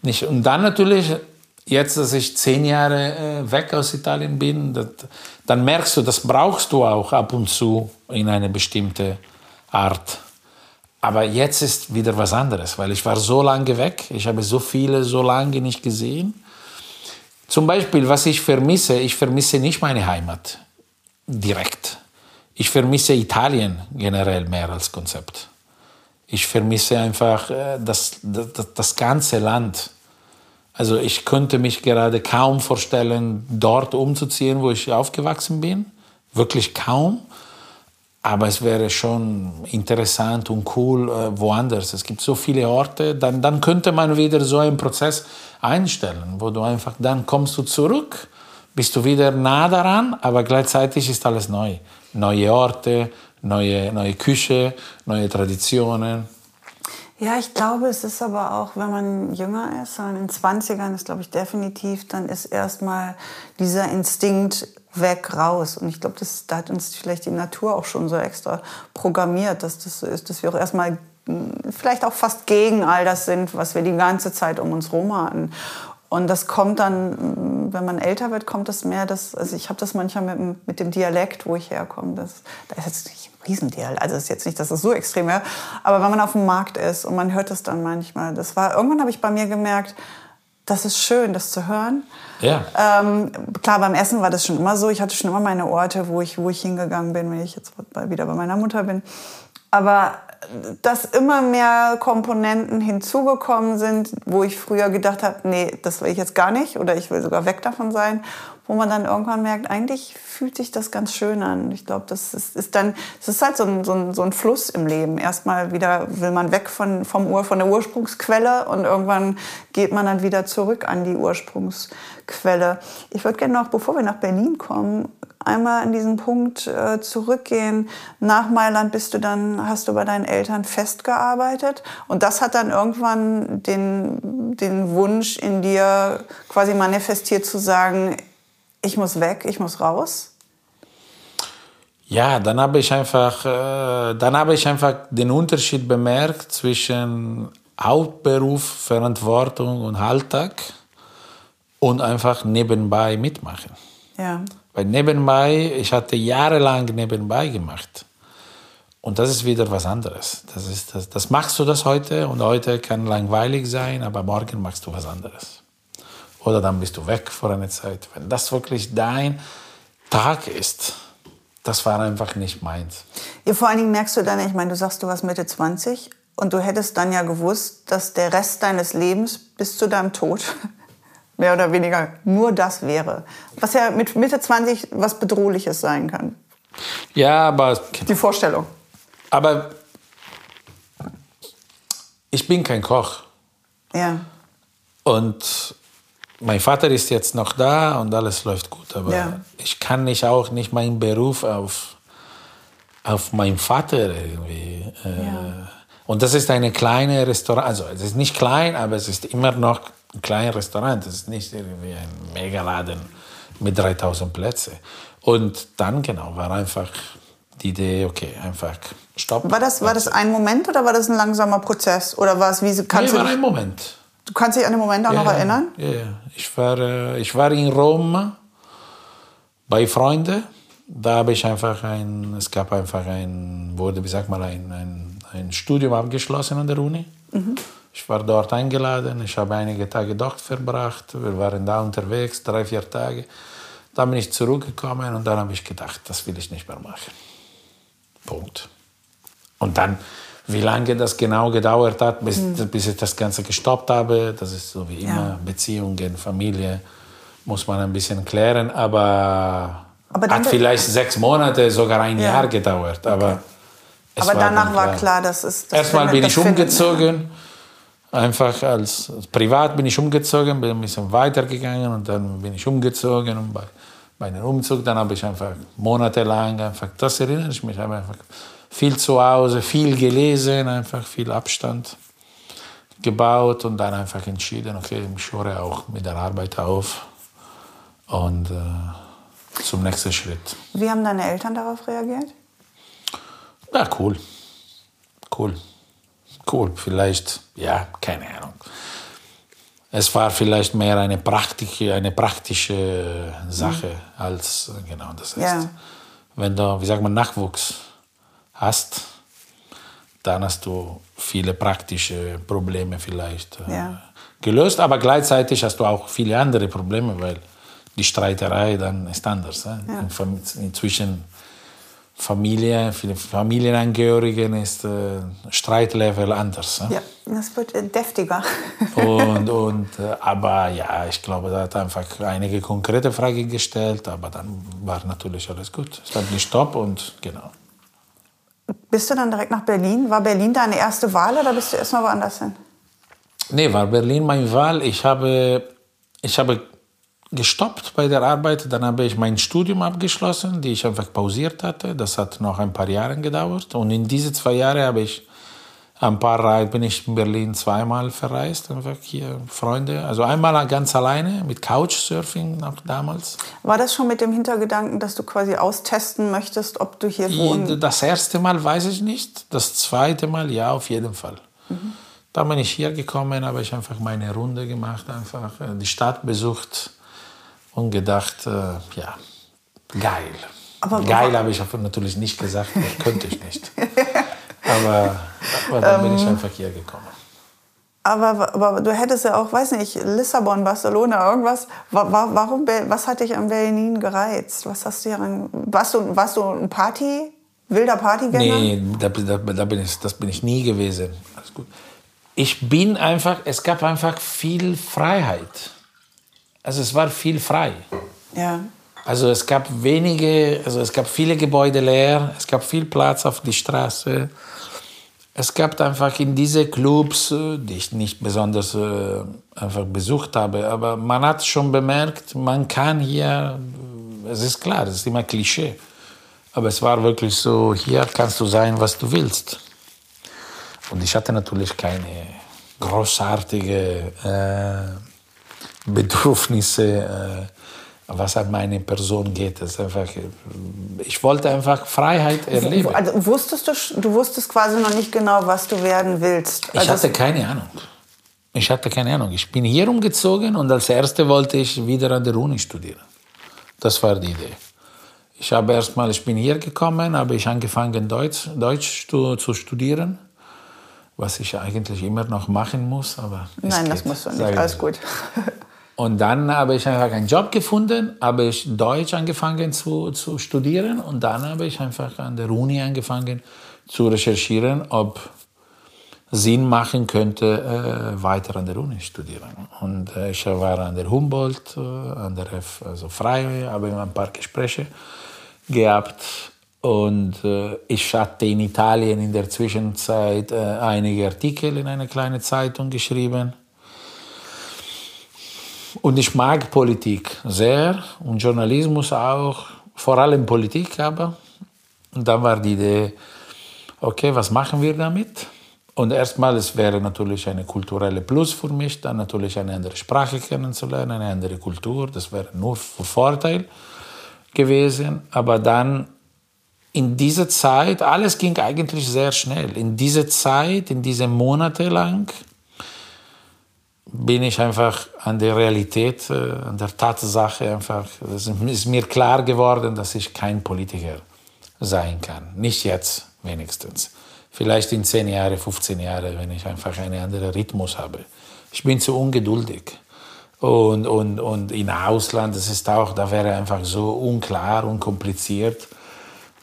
nicht. Und dann natürlich, jetzt, dass ich zehn Jahre weg aus Italien bin, das, dann merkst du, das brauchst du auch ab und zu in eine bestimmte Art. Aber jetzt ist wieder was anderes, weil ich war so lange weg. Ich habe so viele so lange nicht gesehen. Zum Beispiel, was ich vermisse, ich vermisse nicht meine Heimat direkt. Ich vermisse Italien generell mehr als Konzept. Ich vermisse einfach äh, das, das, das ganze Land. Also ich könnte mich gerade kaum vorstellen, dort umzuziehen, wo ich aufgewachsen bin. Wirklich kaum. Aber es wäre schon interessant und cool äh, woanders. Es gibt so viele Orte. Dann, dann könnte man wieder so einen Prozess einstellen, wo du einfach, dann kommst du zurück, bist du wieder nah daran, aber gleichzeitig ist alles neu. Neue Orte, neue, neue Küche, neue Traditionen. Ja, ich glaube, es ist aber auch, wenn man jünger ist, in den 20ern ist, glaube ich, definitiv, dann ist erstmal dieser Instinkt weg, raus. Und ich glaube, da hat uns vielleicht die Natur auch schon so extra programmiert, dass das so ist, dass wir auch erstmal hm, vielleicht auch fast gegen all das sind, was wir die ganze Zeit um uns herum hatten. Und das kommt dann, hm, wenn man älter wird, kommt das mehr, das, also ich habe das manchmal mit, mit, dem Dialekt, wo ich herkomme, das, da ist jetzt nicht Riesendeal. Also ist jetzt nicht, dass das so extrem wäre. Aber wenn man auf dem Markt ist und man hört das dann manchmal, das war, irgendwann habe ich bei mir gemerkt, das ist schön, das zu hören. Ja. Ähm, klar, beim Essen war das schon immer so. Ich hatte schon immer meine Orte, wo ich, wo ich hingegangen bin, wenn ich jetzt wieder bei meiner Mutter bin. Aber dass immer mehr Komponenten hinzugekommen sind, wo ich früher gedacht habe, nee, das will ich jetzt gar nicht oder ich will sogar weg davon sein, wo man dann irgendwann merkt, eigentlich fühlt sich das ganz schön an. Ich glaube, das ist, ist dann, es ist halt so ein, so, ein, so ein Fluss im Leben. Erstmal wieder will man weg von, vom Ur, von der Ursprungsquelle und irgendwann geht man dann wieder zurück an die Ursprungsquelle. Ich würde gerne noch, bevor wir nach Berlin kommen, einmal in diesen Punkt äh, zurückgehen. Nach Mailand bist du dann, hast du bei deinen Eltern festgearbeitet und das hat dann irgendwann den, den Wunsch in dir quasi manifestiert zu sagen, ich muss weg, ich muss raus? Ja, dann habe ich einfach, äh, dann habe ich einfach den Unterschied bemerkt zwischen Hauptberuf, Verantwortung und Alltag und einfach nebenbei mitmachen. Ja. Weil nebenbei, ich hatte jahrelang nebenbei gemacht. Und das ist wieder was anderes. Das, ist, das, das machst du das heute und heute kann langweilig sein, aber morgen machst du was anderes. Oder dann bist du weg vor einer Zeit. Wenn das wirklich dein Tag ist, das war einfach nicht meins. Ja, vor allen Dingen merkst du dann, ich meine, du sagst, du warst Mitte 20 und du hättest dann ja gewusst, dass der Rest deines Lebens bis zu deinem Tod mehr oder weniger nur das wäre. Was ja mit Mitte 20 was Bedrohliches sein kann. Ja, aber. Die Vorstellung. Aber ich bin kein Koch. Ja. Und mein Vater ist jetzt noch da und alles läuft gut. Aber ja. ich kann nicht auch nicht meinen Beruf auf, auf meinen Vater irgendwie. Äh, ja. Und das ist eine kleine Restaurant. Also es ist nicht klein, aber es ist immer noch ein kleines Restaurant. Das ist nicht irgendwie ein Megaladen mit 3000 Plätzen. Und dann, genau, war einfach die Idee, okay, einfach stopp. War das, war das ein Moment oder war das ein langsamer Prozess? Oder war es wie... Kannst nee, war ein Moment. Du kannst dich an den Moment auch ja, noch erinnern? Ja. Ich war, äh, ich war in Rom bei Freunden. Da habe ich einfach ein, es gab einfach ein, wurde, wie sagt man, ein, ein, ein Studium abgeschlossen an der Uni. Mhm. Ich war dort eingeladen, ich habe einige Tage dort verbracht, wir waren da unterwegs, drei, vier Tage. Dann bin ich zurückgekommen und dann habe ich gedacht, das will ich nicht mehr machen. Punkt. Und dann, wie lange das genau gedauert hat, bis, mhm. bis ich das Ganze gestoppt habe, das ist so wie immer, ja. Beziehungen, Familie, muss man ein bisschen klären, aber, aber hat vielleicht sechs Monate, sogar ein ja. Jahr gedauert. Aber, okay. aber danach war klar, dass es. Das Erstmal bin ich umgezogen. Finden, Einfach als, als, privat bin ich umgezogen, bin ein bisschen weitergegangen und dann bin ich umgezogen und bei, bei einem Umzug dann habe ich einfach monatelang einfach, das erinnere ich mich, habe einfach viel zu Hause, viel gelesen, einfach viel Abstand. gebaut und dann einfach entschieden, okay, ich höre auch mit der Arbeit auf und äh, zum nächsten Schritt. Wie haben deine Eltern darauf reagiert? Ja, cool. Cool. Cool. Vielleicht, ja, keine Ahnung. Es war vielleicht mehr eine praktische, eine praktische Sache mhm. als, genau, das heißt, ja. wenn du, wie sagt man, Nachwuchs hast, dann hast du viele praktische Probleme vielleicht äh, ja. gelöst, aber gleichzeitig hast du auch viele andere Probleme, weil die Streiterei dann ist anders. Ja. Inzwischen Familie, viele Familienangehörigen ist äh, Streitlevel anders. Ja, das wird äh, deftiger. und, und, äh, aber ja, ich glaube, da hat einfach einige konkrete Fragen gestellt, aber dann war natürlich alles gut. Es hat nicht Stopp und genau. Bist du dann direkt nach Berlin? War Berlin deine erste Wahl oder bist du erst mal woanders hin? Nee, war Berlin meine Wahl. Ich habe, ich habe gestoppt bei der Arbeit. Dann habe ich mein Studium abgeschlossen, die ich einfach pausiert hatte. Das hat noch ein paar Jahre gedauert. Und in diese zwei Jahre habe ich ein paar Reisen bin ich in Berlin zweimal verreist, einfach hier Freunde. Also einmal ganz alleine mit Couchsurfing noch damals. War das schon mit dem Hintergedanken, dass du quasi austesten möchtest, ob du hier wohnst? Das erste Mal weiß ich nicht. Das zweite Mal ja, auf jeden Fall. Mhm. Da bin ich hier gekommen, habe ich einfach meine Runde gemacht, einfach äh, die Stadt besucht und gedacht, äh, ja, geil. Aber geil habe ich natürlich nicht gesagt, das könnte ich nicht. Aber, aber dann bin ich ähm, einfach hier gekommen. Aber, aber, du hättest ja auch, weiß nicht, Lissabon, Barcelona, irgendwas. Warum, was hat dich an Berlin gereizt? Was hast du hier an, warst du, warst du ein Party, wilder Partygänger? Nee, da, da, da, bin ich, das bin ich nie gewesen. Alles gut. Ich bin einfach, es gab einfach viel Freiheit. Also es war viel frei. Ja. Also es gab wenige, also es gab viele Gebäude leer, es gab viel Platz auf die Straße es gab einfach in diese Clubs, äh, die ich nicht besonders äh, einfach besucht habe, aber man hat schon bemerkt, man kann hier, es ist klar, es ist immer Klischee, aber es war wirklich so, hier kannst du sein, was du willst. Und ich hatte natürlich keine großartige äh, Bedürfnisse, äh, was an meine Person geht. Das einfach, ich wollte einfach Freiheit erleben. Also wusstest du, du wusstest quasi noch nicht genau, was du werden willst. Also ich hatte keine Ahnung. Ich hatte keine Ahnung. Ich bin hier umgezogen und als Erste wollte ich wieder an der Uni studieren. Das war die Idee. Ich habe erstmal, ich bin hier gekommen, habe ich angefangen Deutsch, Deutsch zu, zu studieren, was ich eigentlich immer noch machen muss, aber Nein, das musst du nicht. Alles gut. Und dann habe ich einfach einen Job gefunden, habe ich Deutsch angefangen zu, zu studieren und dann habe ich einfach an der Uni angefangen zu recherchieren, ob Sinn machen könnte, äh, weiter an der Uni studieren. Und äh, ich war an der Humboldt, äh, an der F, also frei, habe ein paar Gespräche gehabt. Und äh, ich hatte in Italien in der Zwischenzeit äh, einige Artikel in einer kleinen Zeitung geschrieben und ich mag Politik sehr und Journalismus auch, vor allem Politik aber. Und dann war die Idee, okay, was machen wir damit? Und erstmal, es wäre natürlich eine kulturelle Plus für mich, dann natürlich eine andere Sprache kennenzulernen, eine andere Kultur, das wäre nur Vorteil gewesen. Aber dann in dieser Zeit, alles ging eigentlich sehr schnell. In dieser Zeit, in diesen Monate lang, bin ich einfach an der Realität, äh, an der Tatsache einfach, es ist mir klar geworden, dass ich kein Politiker sein kann. Nicht jetzt wenigstens. Vielleicht in 10 Jahren, 15 Jahren, wenn ich einfach einen anderen Rhythmus habe. Ich bin zu ungeduldig. Und, und, und in Ausland, das ist auch, da wäre einfach so unklar und kompliziert.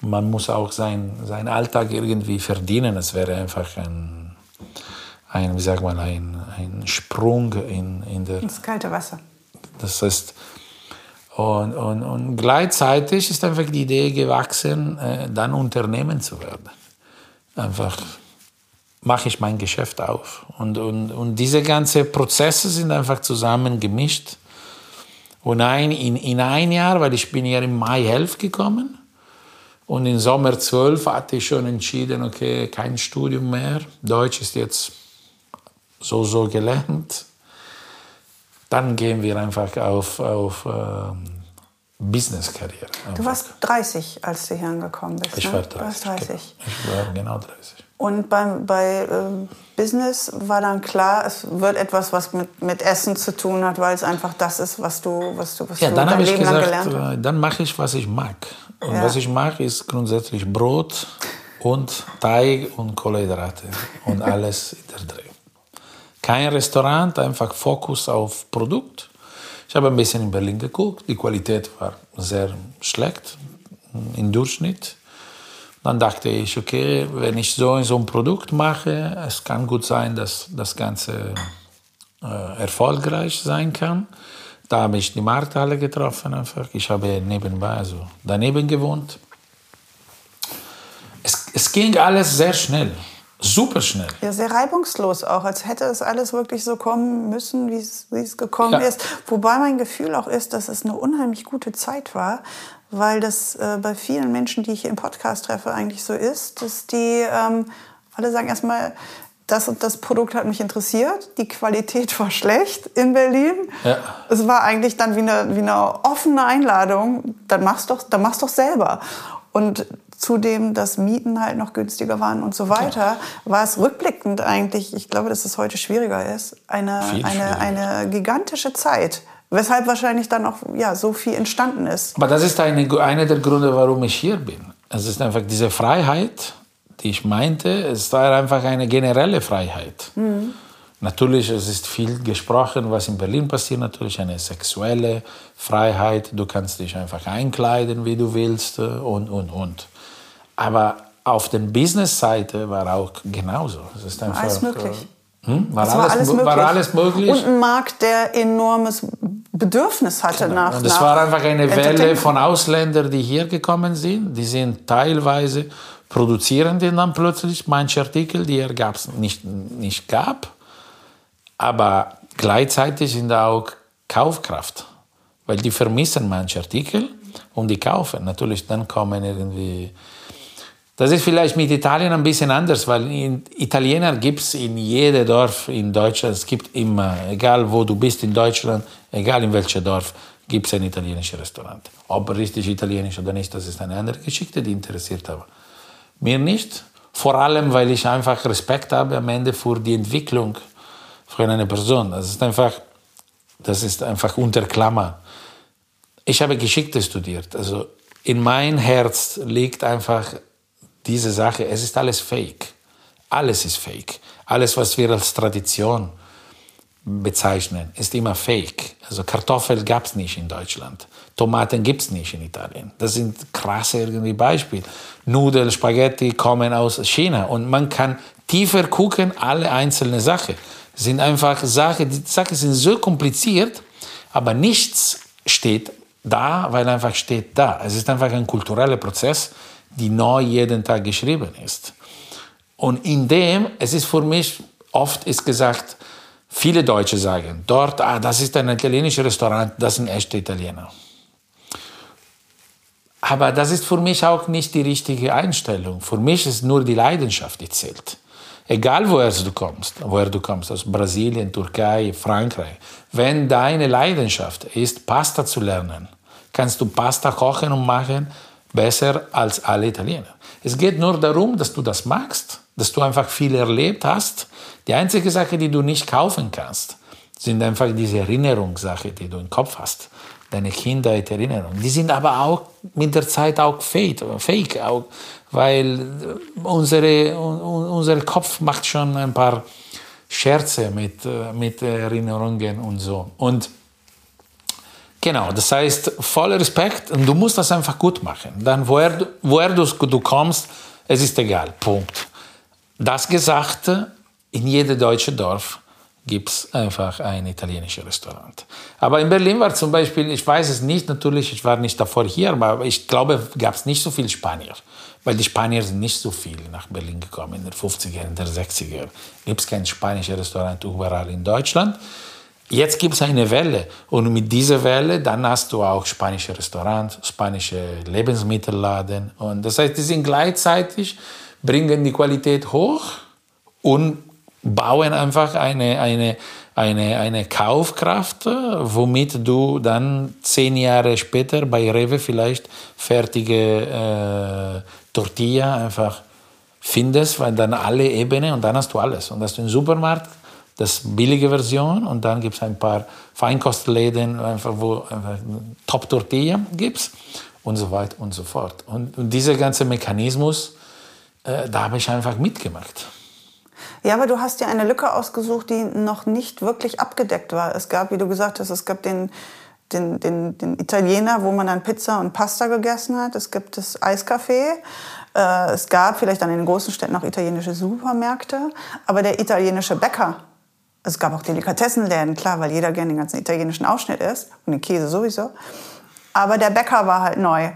Man muss auch sein, seinen Alltag irgendwie verdienen. Es wäre einfach ein ein, wie sagt man, ein, ein Sprung in, in der, ins kalte Wasser. Das heißt, und, und, und gleichzeitig ist einfach die Idee gewachsen, äh, dann Unternehmen zu werden. Einfach mache ich mein Geschäft auf. Und, und, und diese ganzen Prozesse sind einfach zusammen gemischt. Und ein, in, in ein Jahr, weil ich bin ja im Mai 11 gekommen und im Sommer 12 hatte ich schon entschieden, okay, kein Studium mehr. Deutsch ist jetzt so, so gelernt. Dann gehen wir einfach auf, auf ähm, Business-Karriere. Du warst 30, als du hier angekommen bist. Ich ne? war Du warst 30. 30. Ich war genau 30. Und beim, bei ähm, Business war dann klar, es wird etwas, was mit, mit Essen zu tun hat, weil es einfach das ist, was du, was du, was Ja, du dann dein Leben lang gesagt, gelernt hast. äh, dann mache ich, was ich mag. Und Ja. was ich mag, ist grundsätzlich Brot und Teig und Kohlenhydrate und alles in der Dreh. Kein Restaurant, einfach Fokus auf Produkt. Ich habe ein bisschen in Berlin geguckt, die Qualität war sehr schlecht im Durchschnitt. Dann dachte ich, okay, wenn ich so, so ein Produkt mache, es kann gut sein, dass das Ganze äh, erfolgreich sein kann. Da habe ich die Markthalle getroffen einfach. Ich habe nebenbei, also daneben gewohnt. Es, es ging alles sehr schnell, super schnell. Ja, sehr reibungslos auch, als hätte es alles wirklich so kommen müssen, wie es, gekommen Ja. ist. Wobei mein Gefühl auch ist, dass es eine unheimlich gute Zeit war, weil das äh, bei vielen Menschen, die ich hier im Podcast treffe, eigentlich so ist, dass die ähm, alle sagen erstmal, das und das Produkt hat mich interessiert, die Qualität war schlecht in Berlin. Ja. Es war eigentlich dann wie eine, wie eine offene Einladung, dann mach's doch, dann mach's doch selber. Und zudem, dass Mieten halt noch günstiger waren und so weiter, war es rückblickend eigentlich, ich glaube, dass es heute schwieriger ist, eine, Viel eine, eine gigantische Zeit. Weshalb wahrscheinlich dann auch ja, so viel entstanden ist. Aber das ist eine, einer der Gründe, warum ich hier bin. Es ist einfach diese Freiheit, die ich meinte, es war einfach eine generelle Freiheit. Natürlich, es ist viel gesprochen, was in Berlin passiert, natürlich eine sexuelle Freiheit. Du kannst dich einfach einkleiden, wie du willst äh, und, und, und. Aber auf der Business-Seite war auch genauso. Es ist einfach, Alles möglich. äh, Hm? War, Es alles, war alles möglich. war alles möglich. Und ein Markt, der enormes Bedürfnis hatte nach. Genau. Und es nach war einfach eine Welle von Ausländern, die hier gekommen sind. Die sind teilweise produzieren die dann plötzlich manche Artikel, die es gab's nicht, nicht gab. Aber gleichzeitig sind da auch Kaufkraft. Weil die vermissen manche Artikel und die kaufen. Natürlich, dann kommen irgendwie. Das ist vielleicht mit Italien ein bisschen anders, weil Italiener gibt es in jedem Dorf in Deutschland, es gibt immer, egal wo du bist in Deutschland, egal in welchem Dorf, gibt es ein italienisches Restaurant. Ob richtig italienisch oder nicht, das ist eine andere Geschichte, die interessiert aber mir nicht. Vor allem, weil ich einfach Respekt habe am Ende für die Entwicklung von einer Person. Das ist einfach, das ist einfach unter Klammer. Ich habe Geschichte studiert. Also in mein Herz liegt einfach diese Sache. Es ist alles fake. Alles ist fake. Alles, was wir als Tradition bezeichnen, ist immer fake. Also Kartoffel gab es nicht in Deutschland. Tomaten gibt es nicht in Italien. Das sind krasse irgendwie Beispiele. Nudeln, Spaghetti kommen aus China und man kann tiefer gucken, alle einzelne Sachen. Sind einfach Sachen, die Sachen sind so kompliziert, aber nichts steht da, weil einfach steht da. Es ist einfach ein kultureller Prozess, die neu jeden Tag geschrieben ist. Und in dem, es ist für mich, oft ist gesagt, viele Deutsche sagen, dort, ah, das ist ein italienisches Restaurant, das sind echte Italiener. Aber das ist für mich auch nicht die richtige Einstellung. Für mich ist nur die Leidenschaft, die zählt. Egal woher du kommst, woher du kommst, aus Brasilien, Türkei, Frankreich. Wenn deine Leidenschaft ist, Pasta zu lernen, kannst du Pasta kochen und machen besser als alle Italiener. Es geht nur darum, dass du das magst, dass du einfach viel erlebt hast. Die einzige Sache, die du nicht kaufen kannst, sind einfach diese Erinnerungssachen, die du im Kopf hast. Deine Kindheitserinnerungen. Die sind aber auch mit der Zeit auch fake, fake auch, weil unsere, un, unser Kopf macht schon ein paar Scherze mit, äh, mit Erinnerungen und so. Und Genau, das heißt, voller Respekt und du musst das einfach gut machen. Dann, woher, woher du, du kommst, es ist egal. Punkt. Das gesagt, in jedem deutschen Dorf gibt es einfach ein italienisches Restaurant. Aber in Berlin war zum Beispiel, ich weiß es nicht, natürlich, ich war nicht davor hier, aber ich glaube, gab es nicht so viele Spanier. Weil die Spanier sind nicht so viel nach Berlin gekommen in den 50er, in den 60er. Gibt es kein spanisches Restaurant überall in Deutschland. Jetzt gibt es eine Welle und mit dieser Welle dann hast du auch spanische Restaurants, spanische Lebensmittelladen und das heißt, die sind gleichzeitig bringen die Qualität hoch und bauen einfach eine, eine, eine, eine Kaufkraft, womit du dann zehn Jahre später bei Rewe vielleicht fertige äh, Tortilla einfach findest, weil dann alle Ebenen und dann hast du alles. Und hast du im Supermarkt das billige Version und dann gibt es ein paar Feinkostläden, einfach, wo Top-Tortilla gibt und so weiter und so fort. Und, und dieser ganze Mechanismus, äh, da habe ich einfach mitgemacht. Ja, aber du hast dir eine Lücke ausgesucht, die noch nicht wirklich abgedeckt war. Es gab, wie du gesagt hast, es gab den, den, den, den Italiener, wo man dann Pizza und Pasta gegessen hat. Es gibt das Eiscafé. Äh, es gab vielleicht dann in den großen Städten auch italienische Supermärkte. Aber der italienische Bäcker, es gab auch Delikatessenläden, klar, weil jeder gerne den ganzen italienischen Ausschnitt isst und den Käse sowieso. Aber der Bäcker war halt neu.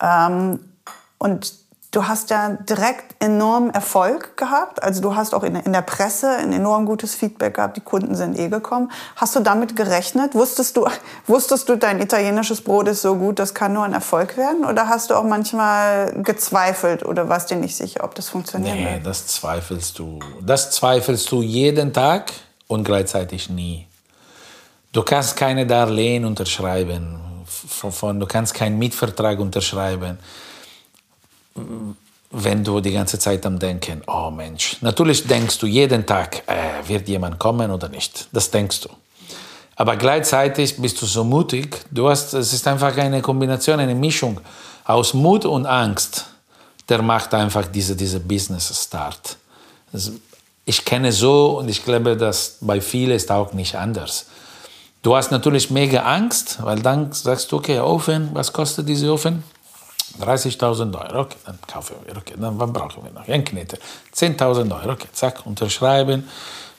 Ähm, und du hast ja direkt enormen Erfolg gehabt. Also du hast auch in, in, der Presse ein enorm gutes Feedback gehabt. Die Kunden sind eh gekommen. Hast du damit gerechnet? Wusstest du, wusstest du, dein italienisches Brot ist so gut, das kann nur ein Erfolg werden? Oder hast du auch manchmal gezweifelt oder warst dir nicht sicher, ob das funktioniert? Nee, wird? das zweifelst du. Das zweifelst du jeden Tag und gleichzeitig nie. Du kannst keine Darlehen unterschreiben, von, du kannst keinen Mietvertrag unterschreiben, wenn du die ganze Zeit am Denken, oh Mensch, natürlich denkst du jeden Tag, äh, wird jemand kommen oder nicht, das denkst du. Aber gleichzeitig bist du so mutig, du hast, es ist einfach eine Kombination, eine Mischung aus Mut und Angst, der macht einfach diese, diese Business-Start. Ich kenne so und ich glaube, dass bei vielen ist auch nicht anders. Du hast natürlich mega Angst, weil dann sagst du, okay, Ofen, was kostet dieser Ofen? 30.000 Euro, okay, dann kaufen wir, okay, dann was brauchen wir noch? Ein Knete. 10.000 Euro, okay, zack, unterschreiben,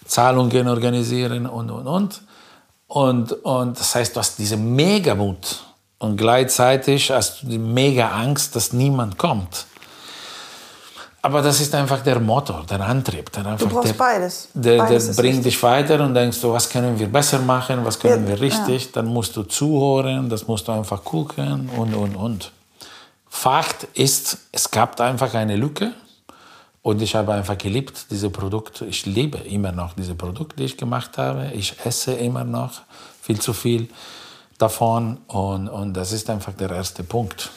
Zahlungen organisieren und, und, und. Und, und das heißt, du hast diese Mega-Mut und gleichzeitig hast du die Mega-Angst, dass niemand kommt. Aber das ist einfach der Motor, der Antrieb. Der einfach, du brauchst der, beides. Der, beides der bringt dich weiter und denkst du, was können wir besser machen, was können ja, wir richtig. Ja. Dann musst du zuhören, das musst du einfach gucken und, und, und. Fakt ist, es gab einfach eine Lücke und ich habe einfach geliebt, diese Produkte. Ich liebe immer noch diese Produkte, die ich gemacht habe. Ich esse immer noch viel zu viel davon und, und das ist einfach der erste Punkt.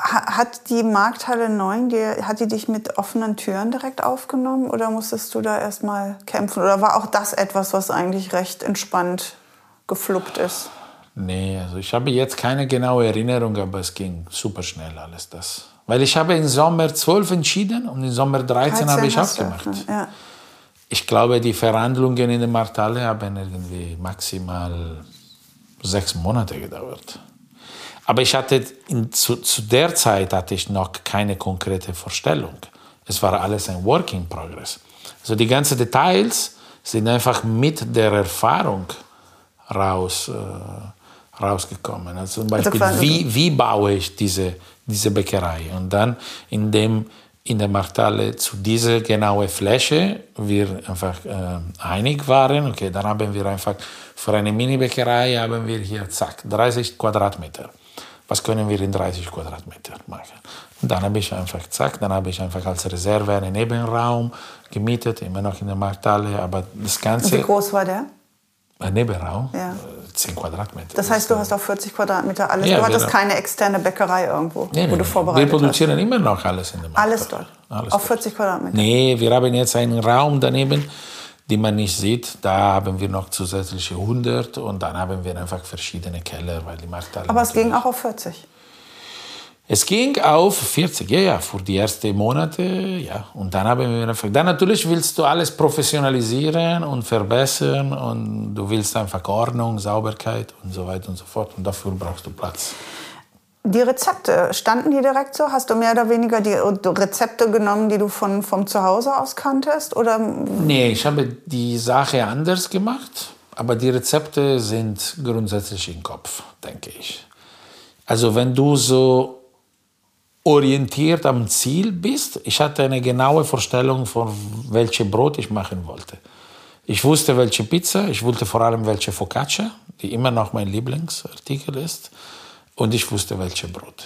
Hat die Markthalle 9, die, hat die dich mit offenen Türen direkt aufgenommen oder musstest du da erstmal kämpfen? Oder war auch das etwas, was eigentlich recht entspannt gefluppt ist? Nee, also ich habe jetzt keine genaue Erinnerung, aber es ging super schnell alles das. Weil ich habe im Sommer 12 entschieden und im Sommer 13, habe ich aufgemacht. Ja. Ich glaube, die Verhandlungen in der Markthalle haben irgendwie maximal sechs Monate gedauert. Aber ich hatte in, zu, zu der Zeit hatte ich noch keine konkrete Vorstellung. Es war alles ein Work in Progress. Also die ganzen Details sind einfach mit der Erfahrung raus, äh, rausgekommen. Also zum also Beispiel, also wie, wie baue ich diese, diese Bäckerei? Und dann, indem in der Markthalle zu dieser genauen Fläche wir einfach äh, einig waren, okay, dann haben wir einfach für eine Mini-Bäckerei haben wir hier, zack, 30 Quadratmeter was können wir in 30 Quadratmeter machen. Und dann habe ich einfach gesagt, dann habe ich einfach als Reserve einen Nebenraum gemietet, immer noch in der Markthalle, aber das Ganze... Und wie groß war der? Ein Nebenraum, ja. 10 Quadratmeter. Das heißt, du hast auf 40 Quadratmeter alles. Ja, du hattest keine externe Bäckerei irgendwo, nee, wo du vorbereitet Wir produzieren hast. immer noch alles in der Markthalle. Alles dort? Alles auf 40 Quadratmeter? Nee, wir haben jetzt einen Raum daneben, die man nicht sieht. Da haben wir noch zusätzliche 100 und dann haben wir einfach verschiedene Keller, weil die Markthalle. Aber es ging auch auf 40? Es ging auf 40, ja, ja, für die ersten Monate, ja. Und dann haben wir einfach, dann natürlich willst du alles professionalisieren und verbessern und du willst einfach Ordnung, Sauberkeit und so weiter und so fort. Und dafür brauchst du Platz. Die Rezepte, standen die direkt so? Hast du mehr oder weniger die Rezepte genommen, die du von, vom Zuhause aus kanntest? Oder? Nee, ich habe die Sache anders gemacht, aber die Rezepte sind grundsätzlich im Kopf, denke ich. Also wenn du so orientiert am Ziel bist, ich hatte eine genaue Vorstellung von welches Brot ich machen wollte. Ich wusste, welche Pizza, ich wollte vor allem welche Focaccia, die immer noch mein Lieblingsartikel ist und ich wusste, welches Brot.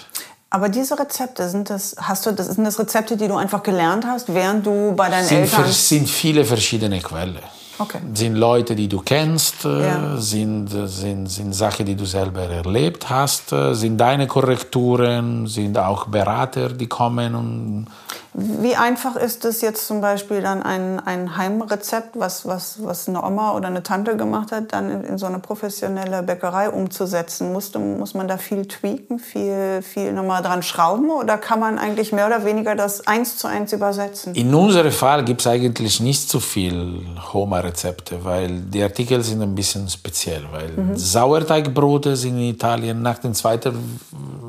Aber diese Rezepte, sind das, hast du, das sind das Rezepte, die du einfach gelernt hast, während du bei deinen sind, Eltern... Es sind viele verschiedene Quellen. Okay. Sind Leute, die du kennst, äh, Ja. sind, sind, sind Sachen, die du selber erlebt hast, äh, sind deine Korrekturen, sind auch Berater, die kommen und Wie einfach ist es jetzt zum Beispiel dann ein, ein Heimrezept, was, was, was eine Oma oder eine Tante gemacht hat, dann in, in so eine professionelle Bäckerei umzusetzen? Muss, muss man da viel tweaken, viel, viel nochmal dran schrauben oder kann man eigentlich mehr oder weniger das eins zu eins übersetzen? In unserem Fall gibt es eigentlich nicht so viel Homa-Rezepte, weil die Artikel sind ein bisschen speziell. Weil Sauerteigbrote sind in Italien nach dem Zweiten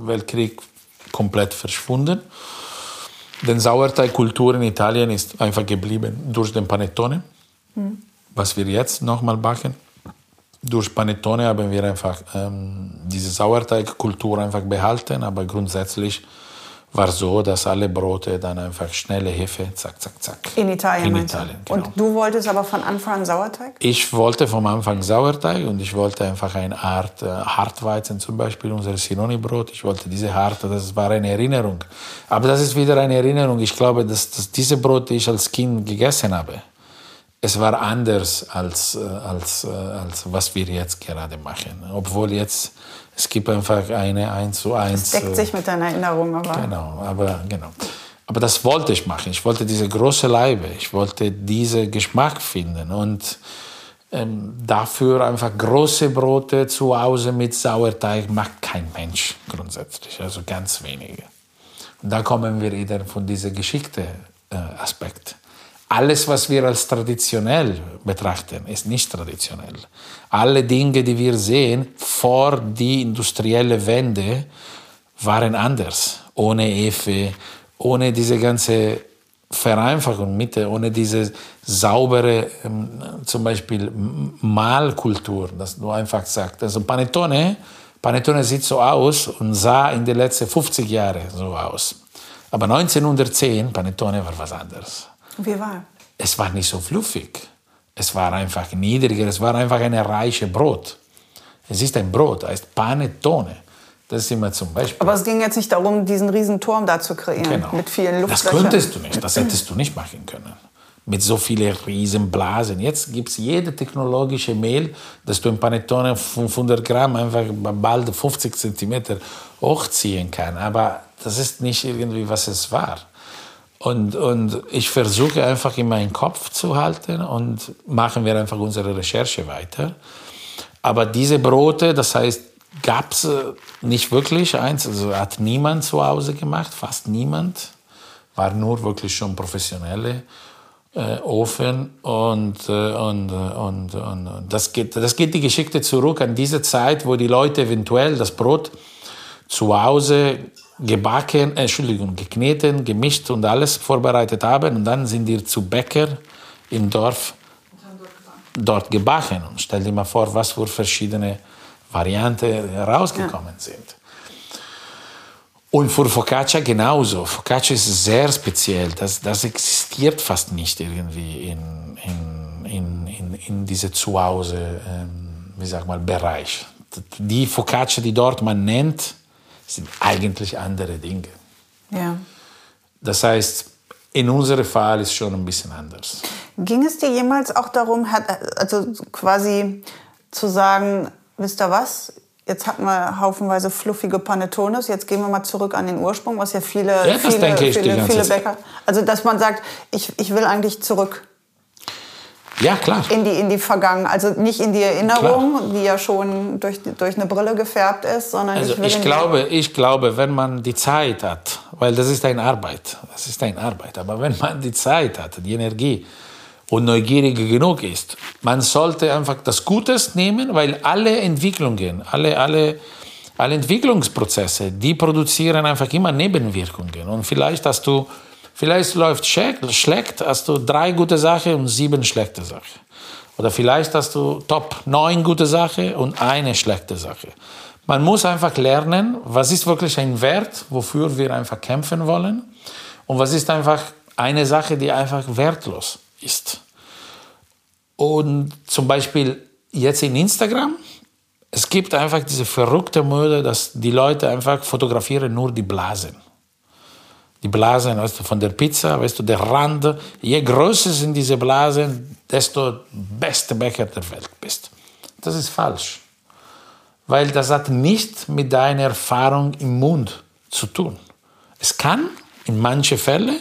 Weltkrieg komplett verschwunden. Die Sauerteigkultur in Italien ist einfach geblieben durch den Panettone, was wir jetzt nochmal backen. Durch Panettone haben wir einfach ähm, diese Sauerteigkultur einfach behalten, aber grundsätzlich war so, dass alle Brote dann einfach schnelle Hefe, zack, zack, zack. In Italien, In? Italien, genau. Und du wolltest aber von Anfang an Sauerteig? Ich wollte vom Anfang Sauerteig und ich wollte einfach eine Art äh, Hartweizen, zum Beispiel unser Sinoni-Brot. Ich wollte diese harte, das war eine Erinnerung. Aber das ist wieder eine Erinnerung. Ich glaube, dass, dass diese Brot, die ich als Kind gegessen habe, es war anders als, äh, als, äh, als was wir jetzt gerade machen. Obwohl jetzt, es gibt einfach eine 1 zu 1. Deckt sich mit deiner Erinnerung, aber. Genau, aber genau. Aber das wollte ich machen. Ich wollte diese große Leibe. Ich wollte diesen Geschmack finden und ähm, dafür einfach große Brote zu Hause mit Sauerteig macht kein Mensch grundsätzlich, also ganz wenige. Und da kommen wir wieder von diesem Geschichte-Aspekt. Alles, was wir als traditionell betrachten, ist nicht traditionell. Alle Dinge, die wir sehen vor die industrielle Wende, waren anders. Ohne Hefe, ohne diese ganze Vereinfachung, mit, ohne diese saubere, ähm, zum Beispiel M- Mahlkultur, dass du einfach sagst, also Panettone, Panettone sieht so aus und sah in den letzten 50 Jahren so aus. Aber 1910, Panettone war was anderes. Wie war? Es war nicht so fluffig. Es war einfach niedriger, es war einfach ein reiche Brot. Es ist ein Brot, heißt Panettone. Das ist immer zum Beispiel. Aber es ging jetzt nicht darum, diesen riesen Turm da zu kreieren Genau. mit vielen Das Luftlöchern. könntest du nicht, das hättest du nicht machen können. Mit so vielen riesen Blasen. Jetzt gibt es jede technologische Mehl, dass du ein Panettone 500 Gramm einfach bald 50 Zentimeter hochziehen kann. Aber das ist nicht irgendwie, was es war. Und, und ich versuche einfach in meinen Kopf zu halten und machen wir einfach unsere Recherche weiter. Aber diese Brote, das heißt, gab es nicht wirklich eins, also hat niemand zu Hause gemacht, fast niemand. War nur wirklich schon professionelle äh, Ofen und, äh, und, äh, und, und, und das, geht, das geht die Geschichte zurück an diese Zeit, wo die Leute eventuell das Brot zu Hause gebacken, äh, Entschuldigung, gekneten, gemischt und alles vorbereitet haben und dann sind die zu Bäcker im Dorf dort gebacken. Und stell dir mal vor, was für verschiedene Varianten herausgekommen sind. Und für Focaccia genauso. Focaccia ist sehr speziell. Das, das existiert fast nicht irgendwie in, in, in, in, in diese Zuhause, ähm, wie sag mal, Bereich. Die Focaccia, die dort man nennt, sind eigentlich andere Dinge. Ja. Das heißt, in unserem Fall ist schon ein bisschen anders. Ging es dir jemals auch darum, also quasi zu sagen, wisst ihr was? Jetzt hatten wir haufenweise fluffige Panettones, jetzt gehen wir mal zurück an den Ursprung, was ja viele, Ja, viele, viele, viele. Bäcker. Also dass man sagt, ich, ich will eigentlich zurück Ja, klar. in die, in die Vergangenheit. Also nicht in die Erinnerung, die ja schon durch, durch eine Brille gefärbt ist, sondern Also ich ich in die- glaube, ich glaube, wenn man die Zeit hat, weil das ist eine Arbeit, das ist eine Arbeit, aber wenn man die Zeit hat, die Energie und neugierig genug ist, man sollte einfach das Gutes nehmen, weil alle Entwicklungen, alle, alle, alle Entwicklungsprozesse, die produzieren einfach immer Nebenwirkungen und vielleicht hast du, vielleicht läuft schlecht, hast du drei gute Sachen und sieben schlechte Sachen. Oder vielleicht hast du top neun gute Sachen und eine schlechte Sache. Man muss einfach lernen, was ist wirklich ein Wert, wofür wir einfach kämpfen wollen und was ist einfach eine Sache, die einfach wertlos ist. Und zum Beispiel jetzt in Instagram, Es gibt einfach diese verrückte Mode, dass die Leute einfach fotografieren nur die Blasen. Die Blasen weißt du, von der Pizza, weißt du, der Rand. Je größer sind diese Blasen, desto beste Bäcker der Welt bist. Das ist falsch. Weil das hat nicht mit deiner Erfahrung im Mund zu tun. Es kann in manchen Fällen,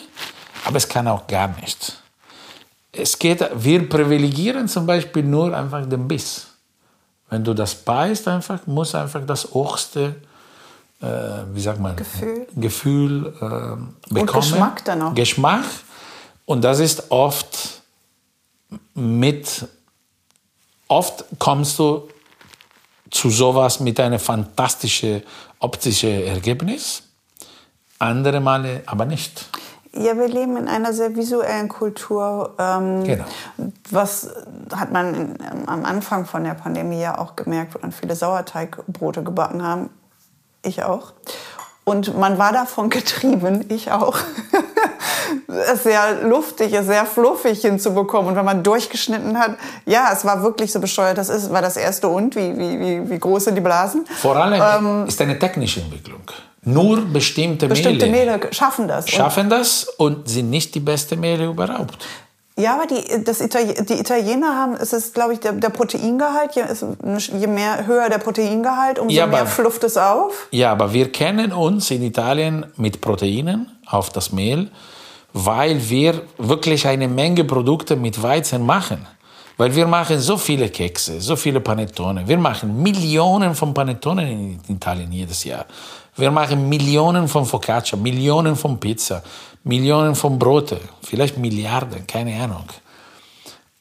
aber es kann auch gar nicht. Es geht, wir privilegieren zum Beispiel nur einfach den Biss. Wenn du das beißt, einfach, muss einfach das Hochste, äh, wie sagt man, Gefühl, Gefühl äh, bekommen. Und Geschmack dann auch. Geschmack. Und das ist oft mit, oft kommst du zu sowas mit einem fantastischen optischen Ergebnis, andere Male aber nicht. Ja, wir leben in einer sehr visuellen Kultur. Ähm, Genau. Was hat man am Anfang von der Pandemie ja auch gemerkt, wo dann viele Sauerteigbrote gebacken haben. Ich auch. Und man war davon getrieben, ich auch, es sehr luftig, es sehr fluffig hinzubekommen. Und wenn man durchgeschnitten hat, ja, es war wirklich so bescheuert. Das ist, war das erste und, wie, wie, wie, groß sind die Blasen? Vor allem ist eine technische Entwicklung. Nur bestimmte, Bestimmte Mehle Mehle schaffen das. Und schaffen das und sind nicht die beste Mehle überhaupt. Ja, aber die, das Itali die Italiener haben, es ist, glaube ich, der, der Proteingehalt, je, ist, je mehr höher der Proteingehalt, umso Ja, mehr flufft es auf. Ja, aber wir kennen uns in Italien mit Proteinen auf das Mehl, weil wir wirklich eine Menge Produkte mit Weizen machen. Weil wir machen so viele Kekse, so viele Panettone. Wir machen Millionen von Panettonen in Italien jedes Jahr. Wir machen Millionen von Focaccia, Millionen von Pizza, Millionen von Brote, vielleicht Milliarden, keine Ahnung.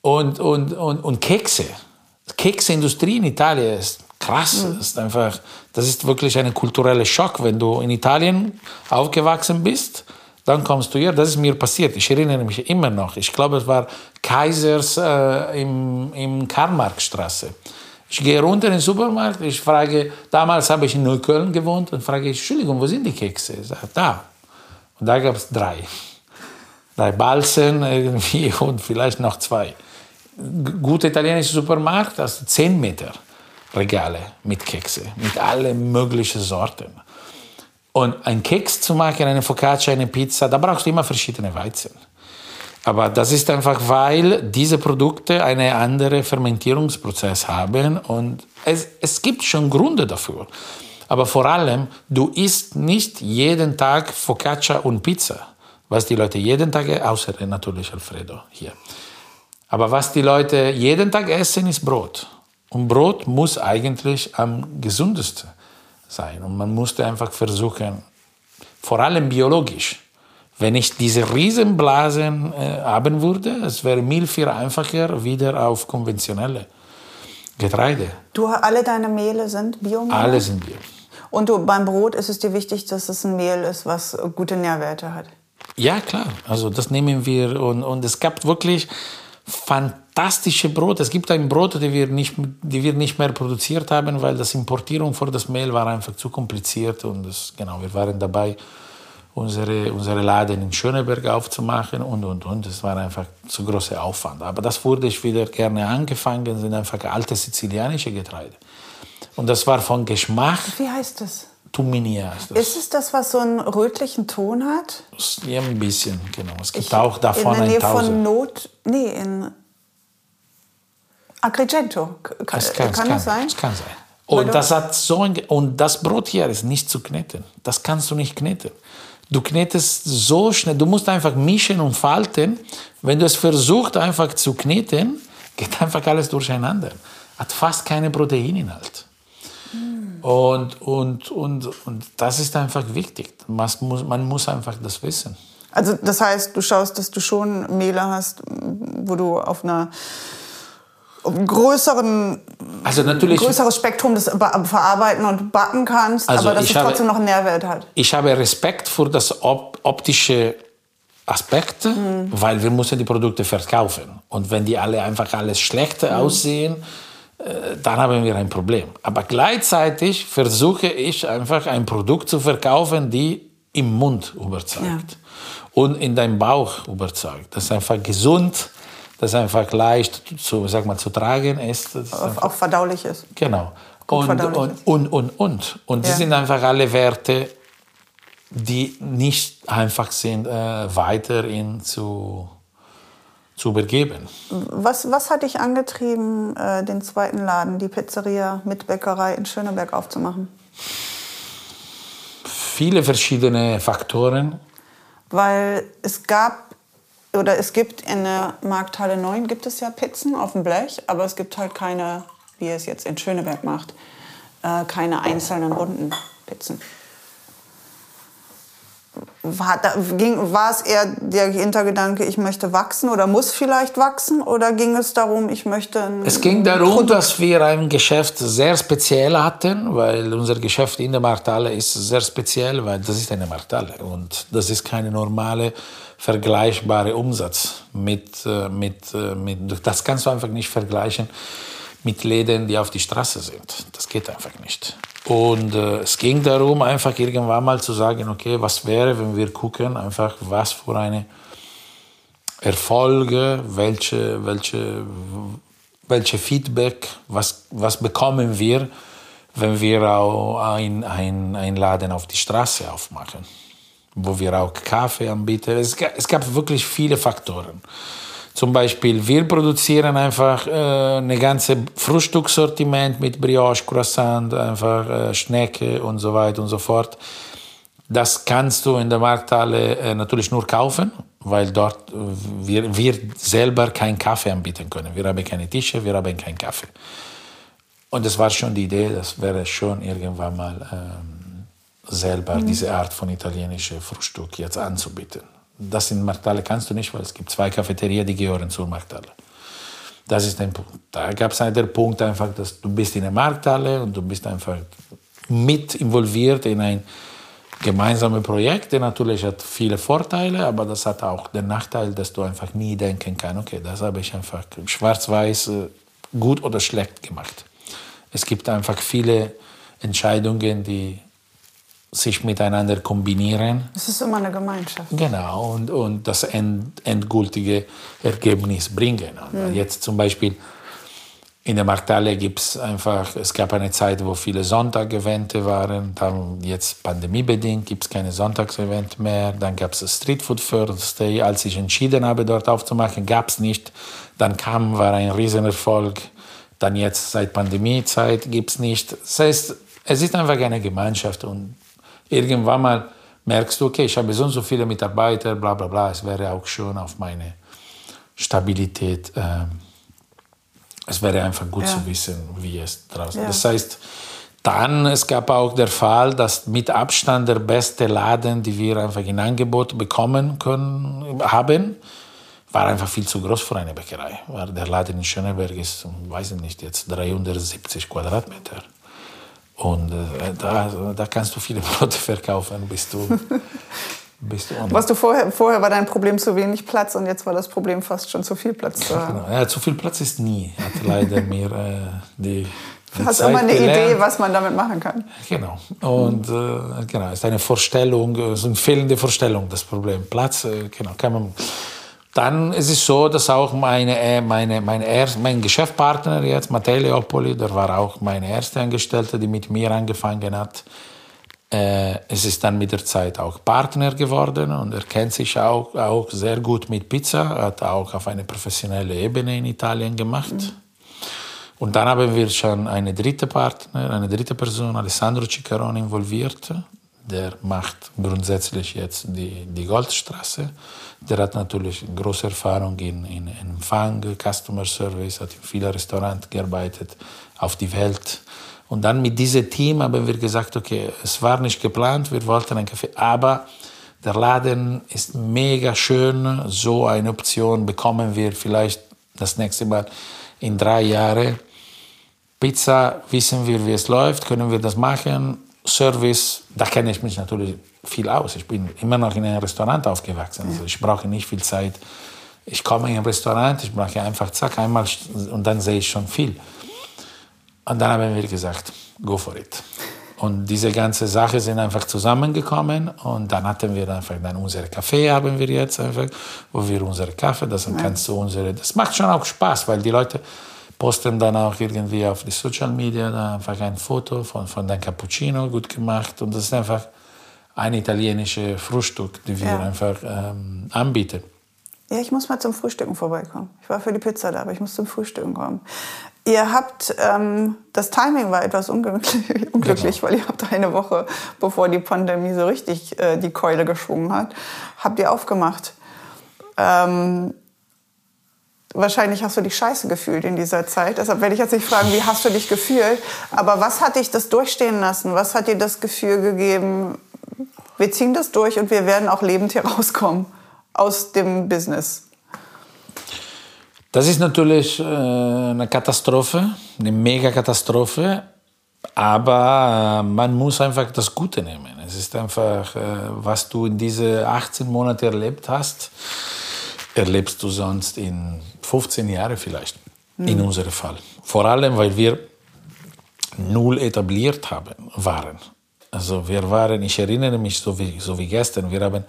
Und, und, und, und Kekse. Kekseindustrie in Italien ist krass. Das ist einfach, das ist wirklich ein kultureller Schock. Wenn du in Italien aufgewachsen bist, dann kommst du hier. Das ist mir passiert. Ich erinnere mich immer noch. Ich glaube, es war Kaisers äh, im, im Karl-Marx-Straße. Ich gehe runter in den Supermarkt, ich frage, damals habe ich in Neukölln gewohnt und frage ich, Entschuldigung, wo sind die Kekse? Ich sage, da. Da gab es drei. Drei Balzen irgendwie und vielleicht noch zwei. Guter italienischer Supermarkt, also 10 Meter Regale mit Kekse, mit allen möglichen Sorten. Und ein Keks zu machen, eine Focaccia, eine Pizza, da brauchst du immer verschiedene Weizen. Aber das ist einfach, weil diese Produkte einen anderen Fermentierungsprozess haben und es, es gibt schon Gründe dafür. Aber vor allem, du isst nicht jeden Tag Focaccia und Pizza, was die Leute jeden Tag, außer natürlich Alfredo hier. Aber was die Leute jeden Tag essen, ist Brot. Und Brot muss eigentlich am gesündesten sein. Und man musste einfach versuchen, vor allem biologisch, wenn ich diese Riesenblasen äh, haben würde, es wäre mir viel einfacher wieder auf konventionelle Getreide. Du, alle deine Mehle sind Biomehl? Alle sind wir. Und du, beim Brot ist es dir wichtig, dass es ein Mehl ist, was gute Nährwerte hat. Ja, klar. Also das nehmen wir und, und es gab wirklich fantastische Brote. Es gibt ein Brot, das wir nicht, die wir nicht mehr produziert haben, weil das Importierung für das Mehl war einfach zu kompliziert und das, genau, wir waren dabei, unsere, unsere Laden in Schöneberg aufzumachen und, und, und. Es war einfach zu großer Aufwand. Aber das wurde ich wieder gerne angefangen, sind einfach alte sizilianische Getreide. Und das war von Geschmack, Wie heißt das? Tuminia ist das. Ist es das, was so einen rötlichen Ton hat? Ja, ein bisschen, genau. Es gibt auch davon in der ein Nähe von Not. Nee, in Agrigento. Kann, Es kann, kann das sein? Es kann sein. Und das, hat so ein, und das Brot hier ist nicht zu kneten. Das kannst du nicht kneten. Du knetest so schnell, du musst einfach mischen und falten. Wenn du es versuchst einfach zu kneten, geht einfach alles durcheinander. Hat fast keine Proteininhalt. Und, und, und, und das ist einfach wichtig. Man muss, man muss einfach das wissen. Also das heißt, du schaust, dass du schon Mehle hast, wo du auf einer größeren, Also natürlich, größeres Spektrum des verarbeiten und backen kannst, Also aber dass ich es habe- trotzdem noch einen Nährwert hat. ich habe Respekt für das op optische Aspekt, weil wir müssen die Produkte verkaufen. Und wenn die alle einfach alles schlecht aussehen, äh, dann haben wir ein Problem. Aber gleichzeitig versuche ich einfach ein Produkt zu verkaufen, die im Mund überzeugt und in deinem Bauch überzeugt. Das ist einfach gesund, das ist einfach leicht zu, sag mal, zu tragen ist. Ist Auch, auch verdaulich ist. Genau. und, verdaulich und, ist. und, und, und. Und Ja. das sind einfach alle Werte, die nicht einfach sind, äh, weiterhin zu, zu übergeben. Was, was hat dich angetrieben, äh, den zweiten Laden, die Pizzeria mit Bäckerei in Schöneberg aufzumachen? Viele verschiedene Faktoren. Weil es gab oder es gibt in der Markthalle 9 gibt es ja Pizzen auf dem Blech, aber es gibt halt keine, wie es jetzt in Schöneberg macht, äh, keine einzelnen runden Pizzen. War, da, ging, war es eher der Hintergedanke, ich möchte wachsen oder muss vielleicht wachsen? Oder ging es darum, ich möchte ein Es ging darum, dass wir ein Geschäft sehr speziell hatten, weil unser Geschäft in der Markthalle ist sehr speziell, weil das ist eine Markthalle und das ist keine normale vergleichbare Umsatz mit, äh, mit, äh, mit das kannst du einfach nicht vergleichen mit Läden, die auf die Straße sind. Das geht einfach nicht. Und äh, es ging darum, einfach irgendwann mal zu sagen, okay, was wäre, wenn wir gucken, einfach was für eine Erfolge, welche, welche, welche Feedback, was, was bekommen wir, wenn wir auch ein, ein, ein Laden auf die Straße aufmachen, wo wir auch Kaffee anbieten. Es, es gab wirklich viele Faktoren. Zum Beispiel, wir produzieren einfach äh, eine ganze Frühstückssortiment mit Brioche, Croissant, einfach äh, Schnecke und so weiter und so fort. Das kannst du in der Markthalle äh, natürlich nur kaufen, weil dort äh, wir, wir selber keinen Kaffee anbieten können. Wir haben keine Tische, wir haben keinen Kaffee. Und das war schon die Idee, das wäre schon irgendwann mal ähm, selber diese Art von italienischem Frühstück jetzt anzubieten. Das in Markthalle kannst du nicht, weil es gibt zwei Cafeterien, die gehören zur Markthalle. Das ist ein Punkt. Da gab es den Punkt einfach, dass du bist in der Markthalle und du bist einfach mit involviert in ein gemeinsames Projekt, der natürlich hat viele Vorteile, aber das hat auch den Nachteil, dass du einfach nie denken kannst, okay, das habe ich einfach schwarz-weiß äh, gut oder schlecht gemacht. Es gibt einfach viele Entscheidungen, die sich miteinander kombinieren. Es ist immer eine Gemeinschaft. Genau, und, und das end, endgültige Ergebnis bringen. Und Jetzt zum Beispiel in der Markthalle gibt es einfach, es gab eine Zeit, wo viele Sonntagevente waren, dann jetzt pandemiebedingt gibt es keine Sonntagsevent mehr, dann gab es Street Food Thursday, als ich entschieden habe, dort aufzumachen, gab es nicht, dann kam, war ein Riesenerfolg, dann jetzt seit Pandemiezeit gibt es nicht. Das heißt, es ist einfach eine Gemeinschaft und irgendwann mal merkst du, okay, ich habe so und so viele Mitarbeiter, bla bla bla, es wäre auch schon auf meine Stabilität, ähm, es wäre einfach gut Ja. zu wissen, wie es draußen Ja. Das heißt, dann, es gab auch der Fall, dass mit Abstand der beste Laden, die wir einfach in Angebot bekommen können, haben, war einfach viel zu groß für eine Bäckerei. Der Laden in Schöneberg ist, weiß ich nicht, jetzt 370 Quadratmeter. Und äh, da, da kannst du viele Brote verkaufen, bis du, bis du Was du vorher, vorher war dein Problem zu wenig Platz und jetzt war das Problem fast schon zu viel Platz zu haben. Genau. Ja, zu viel Platz ist nie, hat leider mir äh, die, Du hast Zeit immer eine gelernt. Idee, was man damit machen kann. Genau. Und äh, genau, ist eine Vorstellung, äh, es ist eine fehlende Vorstellung, das Problem. Platz, äh, genau, kann man. Dann ist es so, dass auch meine, äh, meine, meine erst, mein Geschäftspartner jetzt, Matteo Leopoli, der war auch meine erste Angestellte, die mit mir angefangen hat. Äh, es ist dann mit der Zeit auch Partner geworden und er kennt sich auch, auch sehr gut mit Pizza, hat auch auf eine professionelle Ebene in Italien gemacht. Und dann haben wir schon eine dritte Partner, eine dritte Person, Alessandro Ciccarone, involviert. Der macht grundsätzlich jetzt die, die Goldstraße. Der hat natürlich große Erfahrung in, in Empfang, Customer Service, hat in vielen Restaurants gearbeitet, auf die Welt. Und dann mit diesem Team haben wir gesagt, okay, es war nicht geplant, wir wollten einen Kaffee, aber der Laden ist mega schön, so eine Option bekommen wir vielleicht das nächste Mal in drei Jahren. Pizza, wissen wir, wie es läuft, können wir das machen. Service, da kenne ich mich natürlich viel aus. Ich bin immer noch in einem Restaurant aufgewachsen. Also ich brauche nicht viel Zeit. Ich komme in ein Restaurant, ich brauche einfach zack, einmal und dann sehe ich schon viel. Und dann haben wir gesagt, go for it. Und diese ganze Sache sind einfach zusammengekommen und dann hatten wir einfach dann unsere Kaffee haben wir jetzt einfach, wo wir unsere Kaffee, das kannst du unsere, das macht schon auch Spaß, weil die Leute posten dann auch irgendwie auf die Social Media einfach ein Foto von, von deinem Cappuccino, gut gemacht. Und das ist einfach ein italienisches Frühstück, das wir ja. einfach ähm, anbieten. Ja, ich muss mal zum Frühstücken vorbeikommen. Ich war für die Pizza da, aber ich muss zum Frühstücken kommen. Ihr habt, ähm, das Timing war etwas unglücklich, unglücklich genau. weil ihr habt eine Woche, bevor die Pandemie so richtig äh, die Keule geschwungen hat, habt ihr aufgemacht. Ähm, wahrscheinlich hast du dich scheiße gefühlt in dieser Zeit. Deshalb werde ich jetzt nicht fragen, wie hast du dich gefühlt. Aber was hat dich das durchstehen lassen? Was hat dir das Gefühl gegeben, wir ziehen das durch und wir werden auch lebend hier rauskommen? aus dem Business? Das ist natürlich äh, eine Katastrophe, eine Mega-Katastrophe. Aber äh, man muss einfach das Gute nehmen. Es ist einfach, äh, was du in diese 18 Monate erlebt hast, erlebst du sonst in 15 Jahren vielleicht, mhm. in unserem Fall. Vor allem, weil wir null etabliert haben, waren. Also wir waren, ich erinnere mich so wie, so wie gestern, wir haben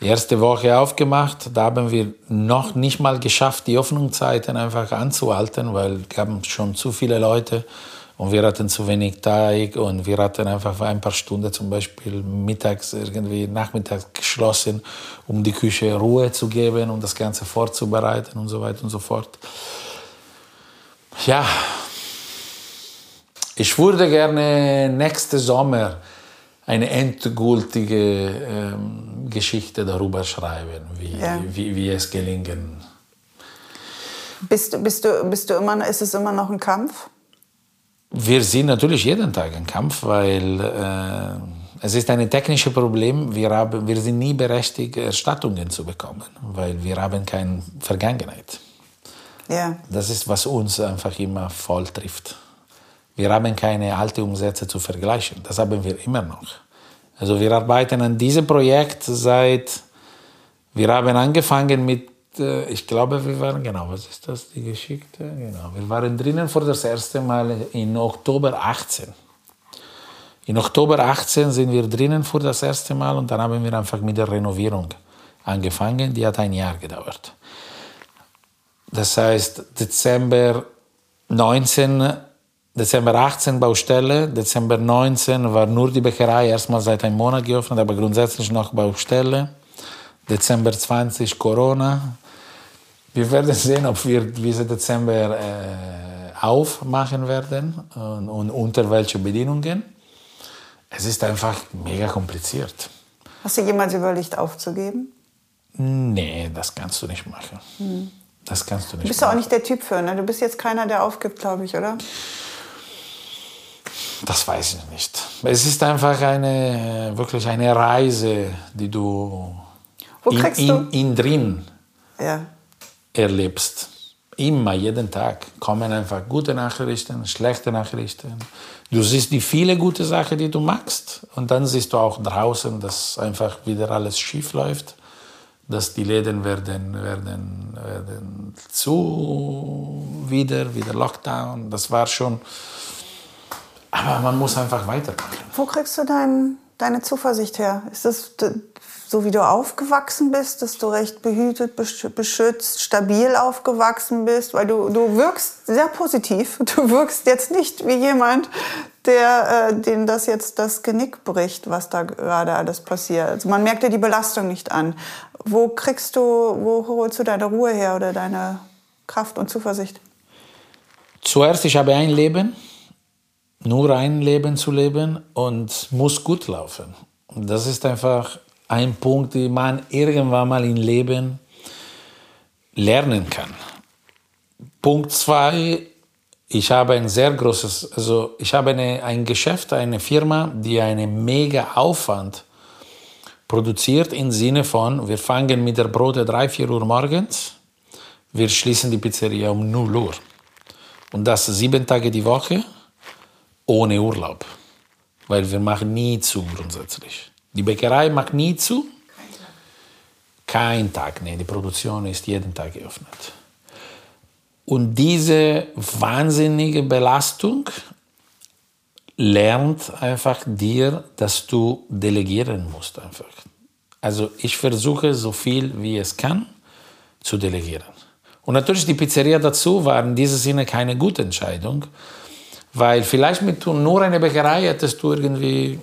die erste Woche aufgemacht. Da haben wir noch nicht mal geschafft, die Öffnungszeiten einfach anzuhalten, weil es gab schon zu viele Leute und wir hatten zu wenig Teig und wir hatten einfach ein paar Stunden zum Beispiel mittags irgendwie nachmittags geschlossen, um die Küche Ruhe zu geben und das Ganze vorzubereiten und so weiter und so fort. Ja, ich würde gerne nächsten Sommer eine endgültige ähm, Geschichte darüber schreiben, wie, ja. wie, wie, es gelingen. Bist, bist, du, bist du immer, ist es immer noch ein Kampf? Wir sind natürlich jeden Tag ein Kampf, weil äh, es ist ein technisches Problem. Wir, haben, wir sind nie berechtigt, Erstattungen zu bekommen, weil wir haben keine Vergangenheit. Ja. Das ist, was uns einfach immer voll trifft. Wir haben keine alten Umsätze zu vergleichen. Das haben wir immer noch. Also wir arbeiten an diesem Projekt seit, wir haben angefangen mit, ich glaube, wir waren, genau, was ist das, die Geschichte? Genau, wir waren drinnen vor das erste Mal in Oktober 18. In Oktober 18 sind wir drinnen vor das erste Mal und dann haben wir einfach mit der Renovierung angefangen. Die hat ein Jahr gedauert. Das heißt, Dezember 19 Dezember 18 Baustelle, Dezember 19 war nur die Bäckerei, erstmal seit einem Monat geöffnet, aber grundsätzlich noch Baustelle. Dezember 20 Corona. Wir werden sehen, ob wir diesen Dezember äh, aufmachen werden und, und unter welchen Bedingungen. Es ist einfach mega kompliziert. Hast du jemals überlegt, aufzugeben? Nee, das kannst du nicht machen. Hm. Das kannst du nicht. Du bist ja auch nicht der Typ für, ne? Du bist jetzt keiner, der aufgibt, glaube ich, oder? Das weiß ich nicht. Es ist einfach eine, wirklich eine Reise, die du, in, in, in, drin ja. Erlebst. Immer, jeden Tag kommen einfach gute Nachrichten, schlechte Nachrichten. Du siehst die viele gute Sachen, die du machst. Und dann siehst du auch draußen, dass einfach wieder alles schief läuft. Dass die Läden werden, werden, werden zu, wieder, wieder Lockdown. Das war schon aber man muss einfach weitermachen. Wo kriegst du dein, deine Zuversicht her? Ist das so, wie du aufgewachsen bist, dass du recht behütet, beschützt, stabil aufgewachsen bist? Weil du, du wirkst sehr positiv. Du wirkst jetzt nicht wie jemand, der, äh, den das jetzt das Genick bricht, was da gerade alles passiert. Also man merkt dir die Belastung nicht an. Wo kriegst du, wo holst du deine Ruhe her oder deine Kraft und Zuversicht? Zuerst, ich habe ein Leben nur ein Leben zu leben und muss gut laufen. Das ist einfach ein Punkt, den man irgendwann mal im Leben lernen kann. Punkt zwei, ich habe ein sehr großes, also ich habe eine, ein Geschäft, eine Firma, die einen mega Aufwand produziert im Sinne von, wir fangen mit der Brote 3, 4 Uhr morgens, wir schließen die Pizzeria um 0 Uhr. Und das sieben Tage die Woche ohne Urlaub. Weil wir machen nie zu grundsätzlich. Die Bäckerei macht nie zu. Kein Tag, nee, die Produktion ist jeden Tag geöffnet. Und diese wahnsinnige Belastung lernt einfach dir, dass du delegieren musst einfach. Also ich versuche so viel wie es kann zu delegieren. Und natürlich die Pizzeria dazu war in diesem Sinne keine gute Entscheidung, weil vielleicht mit nur einer Bäckerei hättest du irgendwie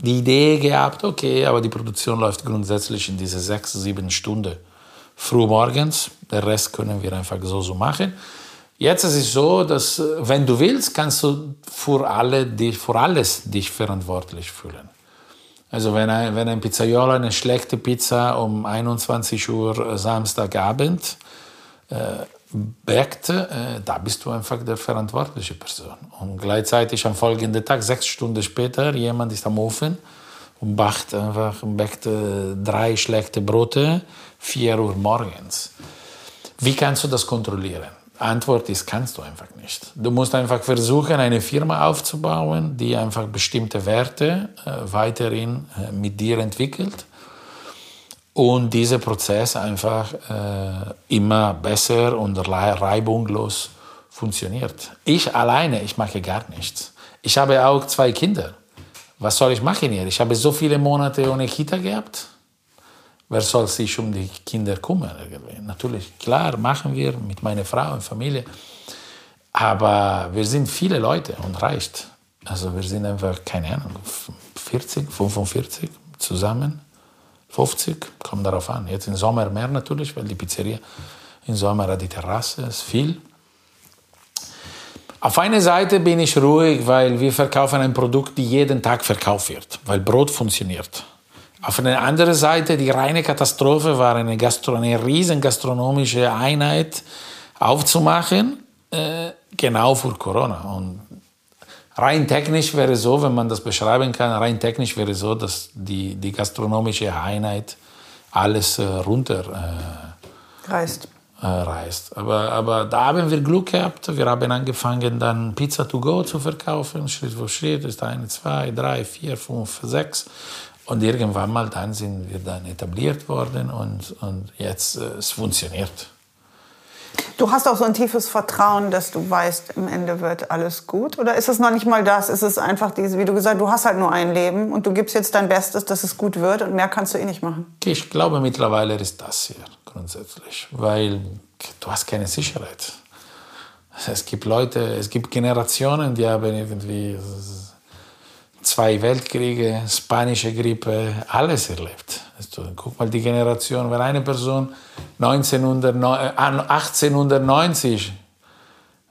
die Idee gehabt, okay, aber die Produktion läuft grundsätzlich in diese sechs, sieben Stunden früh morgens. Der Rest können wir einfach so so machen. Jetzt ist es so, dass wenn du willst, kannst du für, alle, für alles dich verantwortlich fühlen. Also wenn ein, wenn ein Pizzaiolo eine schlechte Pizza um 21 Uhr Samstagabend äh, backt, äh, da bist du einfach der verantwortliche Person. Und gleichzeitig am folgenden Tag, sechs Stunden später, jemand ist am Ofen und backt einfach backt, äh, drei schlechte Brote, vier Uhr morgens. Wie kannst du das kontrollieren? Antwort ist, kannst du einfach nicht. Du musst einfach versuchen, eine Firma aufzubauen, die einfach bestimmte Werte äh, weiterhin äh, mit dir entwickelt und dieser Prozess einfach äh, immer besser und reibungslos funktioniert. Ich alleine, ich mache gar nichts. Ich habe auch zwei Kinder. Was soll ich machen hier? Ich habe so viele Monate ohne Kita gehabt. Wer soll sich um die Kinder kümmern? Natürlich, klar, machen wir mit meiner Frau und Familie. Aber wir sind viele Leute und reicht. Also wir sind einfach, keine Ahnung, 40, 45 zusammen. 50, kommt darauf an. Jetzt im Sommer mehr natürlich, weil die Pizzeria im Sommer hat die Terrasse, ist viel. Auf einer Seite bin ich ruhig, weil wir verkaufen ein Produkt, das jeden Tag verkauft wird, weil Brot funktioniert. Auf der anderen Seite, die reine Katastrophe war eine, Gastro eine riesen gastronomische Einheit aufzumachen, äh, genau vor Corona. Und Rein technisch wäre es so, wenn man das beschreiben kann, rein technisch wäre so, dass die, die gastronomische Einheit alles äh, runter äh, reißt. Äh, reißt. Aber, aber da haben wir Glück gehabt. Wir haben angefangen, dann Pizza to go zu verkaufen, Schritt für Schritt. ist eine, zwei, drei, vier, fünf, sechs. Und irgendwann mal dann sind wir dann etabliert worden und, und jetzt äh, es funktioniert. Du hast auch so ein tiefes Vertrauen, dass du weißt, im Ende wird alles gut? Oder ist es noch nicht mal das? Ist es einfach diese, wie du gesagt hast, du hast halt nur ein Leben und du gibst jetzt dein Bestes, dass es gut wird und mehr kannst du eh nicht machen? Ich glaube, mittlerweile ist das hier grundsätzlich, weil du hast keine Sicherheit. Es gibt Leute, es gibt Generationen, die haben irgendwie zwei Weltkriege, spanische Grippe, alles erlebt. Also, guck mal die Generation, wenn eine Person 1900, 1890 äh,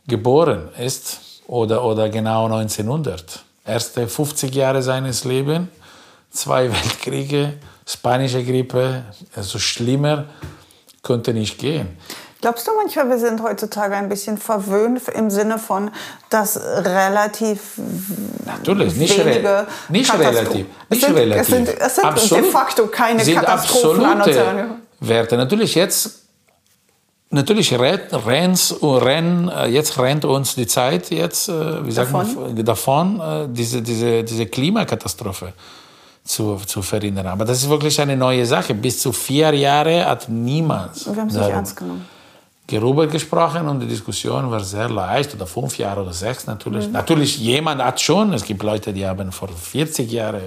geboren ist oder, oder genau 1900, erste 50 Jahre seines Lebens, zwei Weltkriege, spanische Grippe, also schlimmer könnte nicht gehen. Glaubst du manchmal, wir sind heutzutage ein bisschen verwöhnt im Sinne von, dass relativ Natürlich, nicht, re nicht relativ. Nicht sind, relativ. Es sind, es sind Absolut. de facto keine sind Katastrophen absolute Werte. Natürlich jetzt, natürlich rennt, rennt, äh, jetzt rennt uns die Zeit jetzt, äh, wie sagt davon, man, davon äh, diese, diese, diese Klimakatastrophe zu, zu verhindern. Aber das ist wirklich eine neue Sache. Bis zu vier Jahre hat niemand. Wir haben es nicht ernst genommen darüber gesprochen und die Diskussion war sehr leicht, oder fünf Jahre oder sechs natürlich. Mhm. Natürlich, jemand hat schon, es gibt Leute, die haben vor 40 Jahren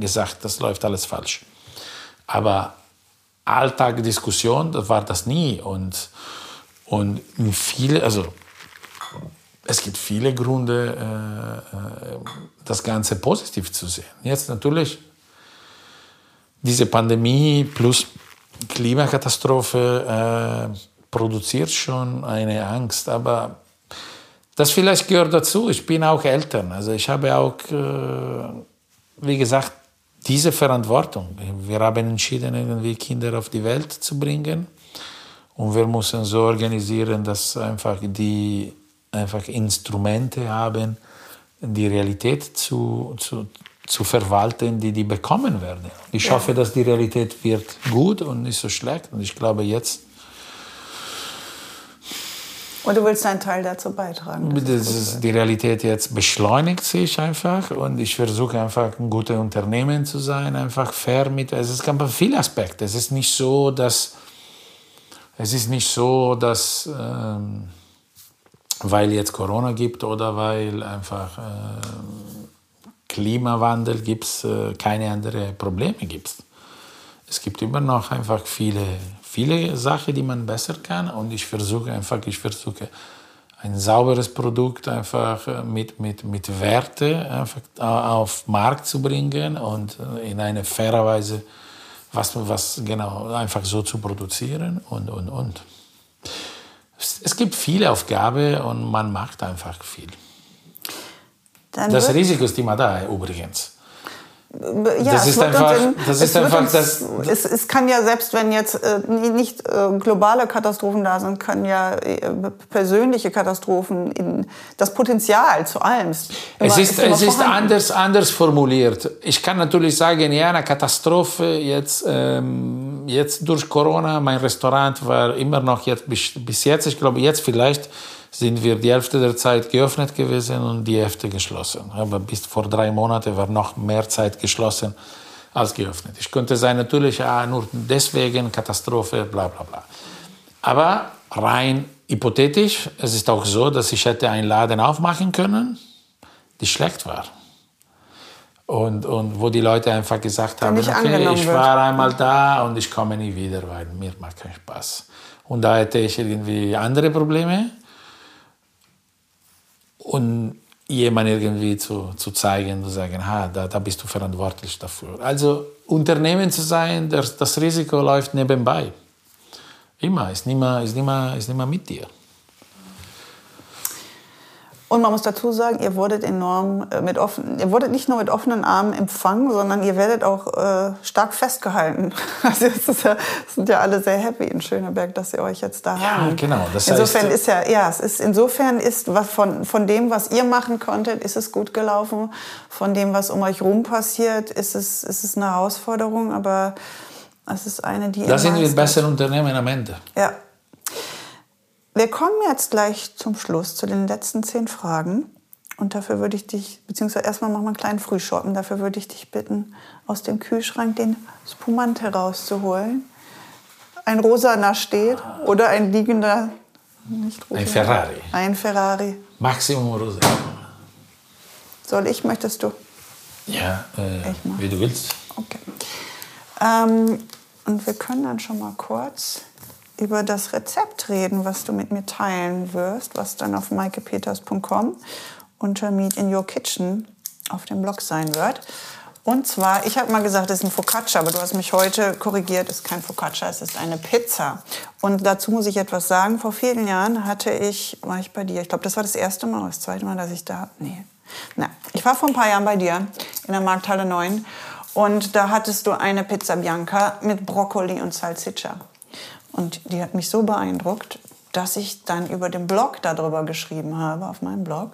gesagt, das läuft alles falsch. Aber Alltagdiskussion, das war das nie. Und, und viele, also es gibt viele Gründe, äh, äh, das Ganze positiv zu sehen. Jetzt natürlich diese Pandemie plus Klimakatastrophe, äh, produziert schon eine Angst. Aber das vielleicht gehört dazu. Ich bin auch Eltern. Also ich habe auch, äh, wie gesagt, diese Verantwortung. Wir haben entschieden, irgendwie Kinder auf die Welt zu bringen. Und wir müssen so organisieren, dass einfach die einfach Instrumente haben, die Realität zu, zu, zu verwalten, die die bekommen werden. Ich ja. hoffe, dass die Realität wird gut und nicht so schlecht. Und ich glaube, jetzt und du willst deinen Teil dazu beitragen. Das ist, die Realität jetzt beschleunigt sich einfach und ich versuche einfach ein gutes Unternehmen zu sein, einfach fair mit. Es gibt viele Aspekte. Es ist nicht so, dass es ist nicht so, dass ähm, weil jetzt Corona gibt oder weil einfach äh, Klimawandel gibt, äh, keine anderen Probleme gibt. Es gibt immer noch einfach viele, viele Sachen, die man besser kann. Und ich versuche einfach, ich versuche ein sauberes Produkt einfach äh, mit, mit, mit Werte einfach auf den Markt zu bringen und äh, in eine faire Weise was, was genau einfach so zu produzieren und, und, und. Es, es gibt viele Aufgaben und man macht einfach viel. Dann das Risiko ist immer da übrigens. Ja, das ist einfach, in, das ist einfach uns, das. Es, es, kann ja selbst, wenn jetzt äh, nicht äh, globale Katastrophen da sind, können ja äh, persönliche Katastrophen in das Potenzial zu allem. Ist es ist, es ist anders, anders formuliert. Ich kann natürlich sagen, ja, eine Katastrophe jetzt, ähm, jetzt durch Corona, mein Restaurant war immer noch jetzt bis jetzt, ich glaube jetzt vielleicht sind wir die Hälfte der Zeit geöffnet gewesen und die Hälfte geschlossen. Aber bis vor drei Monaten war noch mehr Zeit geschlossen als geöffnet. Ich könnte sein natürlich ah, nur deswegen Katastrophe, bla bla bla. Aber rein hypothetisch, es ist auch so, dass ich hätte einen Laden aufmachen können, die schlecht war. Und, und wo die Leute einfach gesagt haben, okay, ich war einmal da und ich komme nie wieder, weil mir macht keinen Spaß. Und da hätte ich irgendwie andere Probleme und jemand irgendwie zu, zu zeigen, zu sagen, ha, da, da bist du verantwortlich dafür. Also Unternehmen zu sein, das, das Risiko läuft nebenbei. Immer, ist nicht mehr, ist nicht mehr, ist nicht mehr mit dir. Und man muss dazu sagen, ihr wurdet enorm äh, mit offen, ihr wurdet nicht nur mit offenen Armen empfangen, sondern ihr werdet auch äh, stark festgehalten. Also es ja, sind ja alle sehr happy in Schöneberg, dass sie euch jetzt da ja, haben. genau. Das insofern heißt, ist ja, ja, es ist insofern ist was von von dem, was ihr machen konntet, ist es gut gelaufen. Von dem, was um euch rum passiert, ist es ist es eine Herausforderung, aber es ist eine, die. Da sind wir bessere Unternehmen am Ende. Ja, wir kommen jetzt gleich zum Schluss zu den letzten zehn Fragen. Und dafür würde ich dich, beziehungsweise erstmal machen wir einen kleinen Frühschoppen. Dafür würde ich dich bitten, aus dem Kühlschrank den Spumant herauszuholen. Ein rosaner steht oder ein liegender, nicht rosa. Ein Ferrari. Ein Ferrari. Maximum rosa. Soll ich, möchtest du? Ja, äh, wie du willst. Okay. Ähm, und wir können dann schon mal kurz über das Rezept reden, was du mit mir teilen wirst, was dann auf maikepeters.com unter Meet in Your Kitchen auf dem Blog sein wird. Und zwar, ich habe mal gesagt, es ist ein Focaccia, aber du hast mich heute korrigiert, es ist kein Focaccia, es ist eine Pizza. Und dazu muss ich etwas sagen. Vor vielen Jahren hatte ich, war ich bei dir, ich glaube, das war das erste Mal oder das zweite Mal, dass ich da, nee. Na, ich war vor ein paar Jahren bei dir in der Markthalle 9 und da hattest du eine Pizza Bianca mit Brokkoli und Salsiccia. Und die hat mich so beeindruckt, dass ich dann über den Blog darüber geschrieben habe, auf meinem Blog.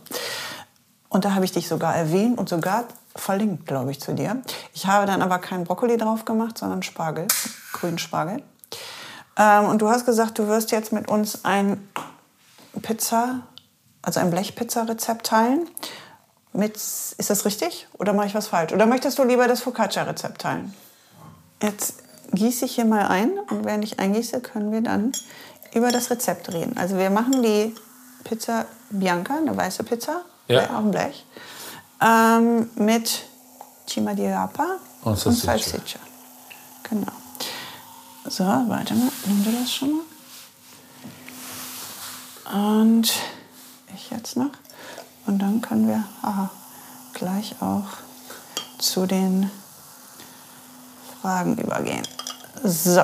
Und da habe ich dich sogar erwähnt und sogar verlinkt, glaube ich, zu dir. Ich habe dann aber keinen Brokkoli drauf gemacht, sondern Spargel, grünen Spargel. Ähm, und du hast gesagt, du wirst jetzt mit uns ein Pizza, also ein Blechpizza-Rezept teilen. Mit, ist das richtig oder mache ich was falsch? Oder möchtest du lieber das Focaccia-Rezept teilen? Jetzt gieße ich hier mal ein und während ich eingieße, können wir dann über das Rezept reden. Also wir machen die Pizza Bianca, eine weiße Pizza, ja. auf dem Blech, ähm, mit Cima di Rapa und Salsiccia. Genau. So, warte mal, nimm du das schon mal. Und ich jetzt noch. Und dann können wir aha, gleich auch zu den Fragen übergehen. So.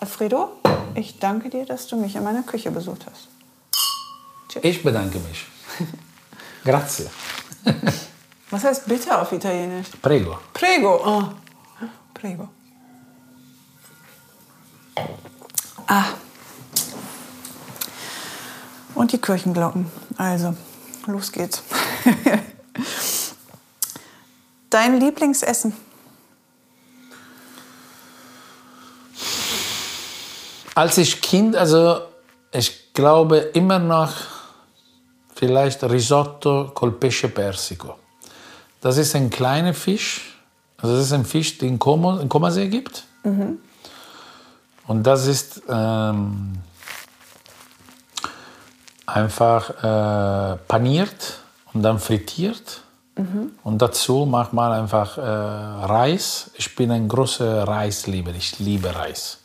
Alfredo, ich danke dir, dass du mich in meiner Küche besucht hast. Tschüss. Ich bedanke mich. Grazie. Was heißt bitte auf Italienisch? Prego. Prego. Oh. Prego. Ah. Und die Kirchenglocken. Also, los geht's. Dein Lieblingsessen? Als ich Kind, also ich glaube immer noch vielleicht Risotto col pesce persico. Das ist ein kleiner Fisch, also das ist ein Fisch, den es in Komasee gibt. Mhm. Und das ist ähm, einfach äh, paniert und dann frittiert. Mhm. Und dazu macht man einfach äh, Reis. Ich bin ein großer Reislieber, ich liebe Reis.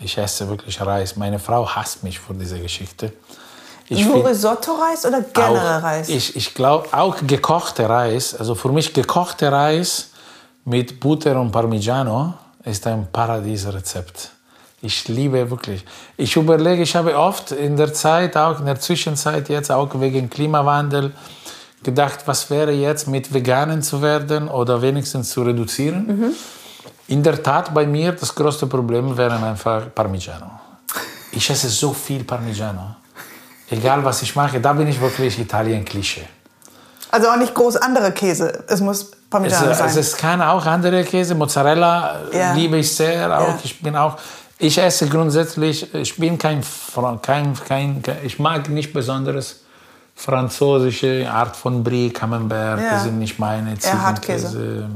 Ich esse wirklich Reis. Meine Frau hasst mich für diese Geschichte. Ich Nur Risotto-Reis oder generell Reis? Ich, ich glaube auch gekochter Reis. Also für mich gekochter Reis mit Butter und Parmigiano ist ein Paradiesrezept. Ich liebe wirklich. Ich überlege, ich habe oft in der Zeit, auch in der Zwischenzeit jetzt, auch wegen Klimawandel, gedacht, was wäre jetzt mit Veganen zu werden oder wenigstens zu reduzieren. Mhm. In der Tat, bei mir das größte Problem wäre einfach Parmigiano. Ich esse so viel Parmigiano. Egal was ich mache, da bin ich wirklich Italien-Klischee. Also auch nicht groß andere Käse. Es muss Parmigiano es, sein. Also es kann auch andere Käse. Mozzarella ja. liebe ich sehr. Auch. Ja. Ich bin auch. Ich esse grundsätzlich. Ich bin kein, kein, kein, ich mag nicht besonderes französische Art von Brie, Camembert. Ja. Das sind nicht meine Ziegenkäse.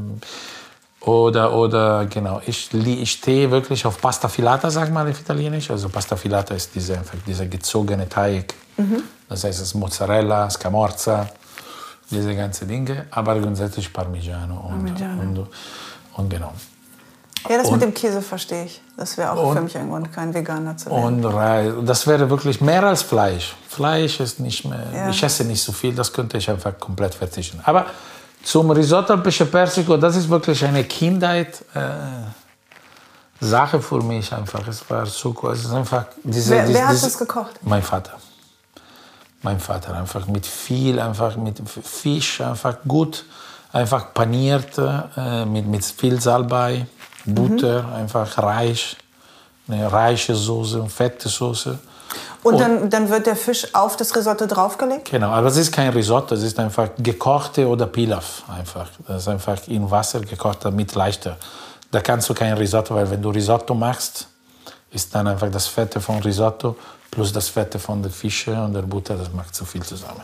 Oder, oder genau, ich, ich stehe wirklich auf Pasta Filata, sagt man auf Italienisch. Also Pasta Filata ist diese, dieser gezogene Teig. Mhm. Das heißt, es ist Mozzarella, Scamorza, diese ganzen Dinge. Aber grundsätzlich Parmigiano und, Parmigiano. und, und genau. Ja, das und, mit dem Käse verstehe ich. Das wäre auch und, für mich ein Grund, kein Veganer zu werden. Und Reis, das wäre wirklich mehr als Fleisch. Fleisch ist nicht mehr, ja. ich esse nicht so viel, das könnte ich einfach komplett verzichten. Aber zum Risotto al Pesce Persico, das ist wirklich eine Kindheit. Äh, Sache für mich einfach. Es war so cool. Es ist einfach diese, wer, diese, wer hat das gekocht? Mein Vater. Mein Vater einfach mit viel, einfach mit Fisch, einfach gut, einfach paniert, äh, mit, mit viel Salbei, Butter, mhm. einfach reich, eine reiche Soße, fette Soße. Und, und dann, dann wird der Fisch auf das Risotto draufgelegt? Genau, aber es ist kein Risotto, es ist einfach gekochte oder Pilaf einfach. Das ist einfach in Wasser gekocht, damit leichter. Da kannst du kein Risotto, weil wenn du Risotto machst, ist dann einfach das Fette von Risotto plus das Fette von der Fische und der Butter, das macht zu viel zusammen.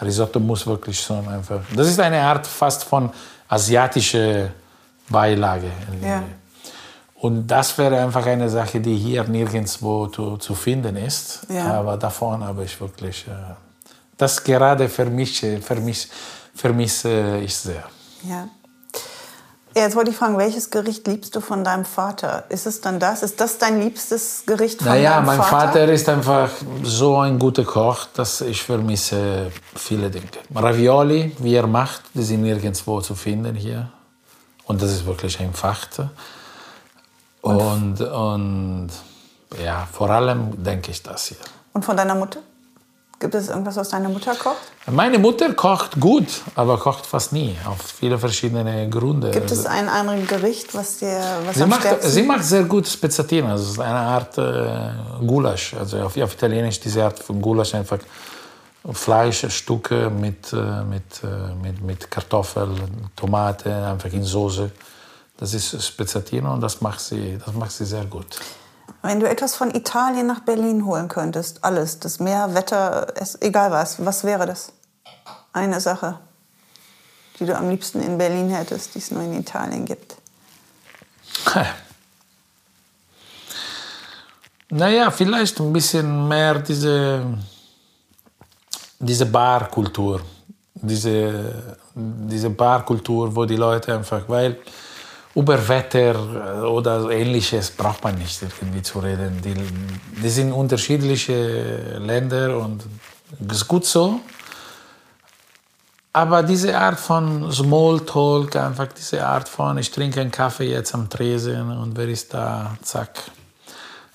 Risotto muss wirklich so einfach. Das ist eine Art fast von asiatischer Beilage. Ja. Und das wäre einfach eine Sache, die hier nirgendwo zu, zu finden ist. Ja. Aber davon habe ich wirklich, äh, das gerade vermisse, vermisse, vermisse ich sehr. Ja. Jetzt wollte ich fragen, welches Gericht liebst du von deinem Vater? Ist es dann das? Ist das dein liebstes Gericht von naja, deinem Vater? Naja, mein Vater ist einfach so ein guter Koch, dass ich vermisse viele Dinge. Ravioli, wie er macht, die sind nirgendwo zu finden hier. Und das ist wirklich ein Fakt. Und, und ja, vor allem denke ich das hier. Und von deiner Mutter? Gibt es irgendwas, was deine Mutter kocht? Meine Mutter kocht gut, aber kocht fast nie, auf viele verschiedene Gründe. Gibt es ein anderes Gericht, was dir was sie, macht, sie macht sehr gut Spezzatino, also eine Art äh, Gulasch. Also auf, auf Italienisch diese Art von Gulasch einfach Fleischstücke mit, äh, mit, äh, mit, mit Kartoffeln, Tomate, einfach in Soße. Das ist Spezzatino und das macht sie, das macht sie sehr gut. Wenn du etwas von Italien nach Berlin holen könntest, alles, das Meer, Wetter, es, egal was, was wäre das? Eine Sache, die du am liebsten in Berlin hättest, die es nur in Italien gibt. Naja, vielleicht ein bisschen mehr diese, diese Barkultur. Diese, diese Barkultur, wo die Leute einfach, weil über Wetter äh, oder ähnliches braucht man nicht irgendwie zu reden. Die, die sind unterschiedliche Länder und ist gut so. Aber diese Art von Smalltalk, einfach diese Art von, ich trinke einen Kaffee jetzt am Tresen und wer ist da, zack,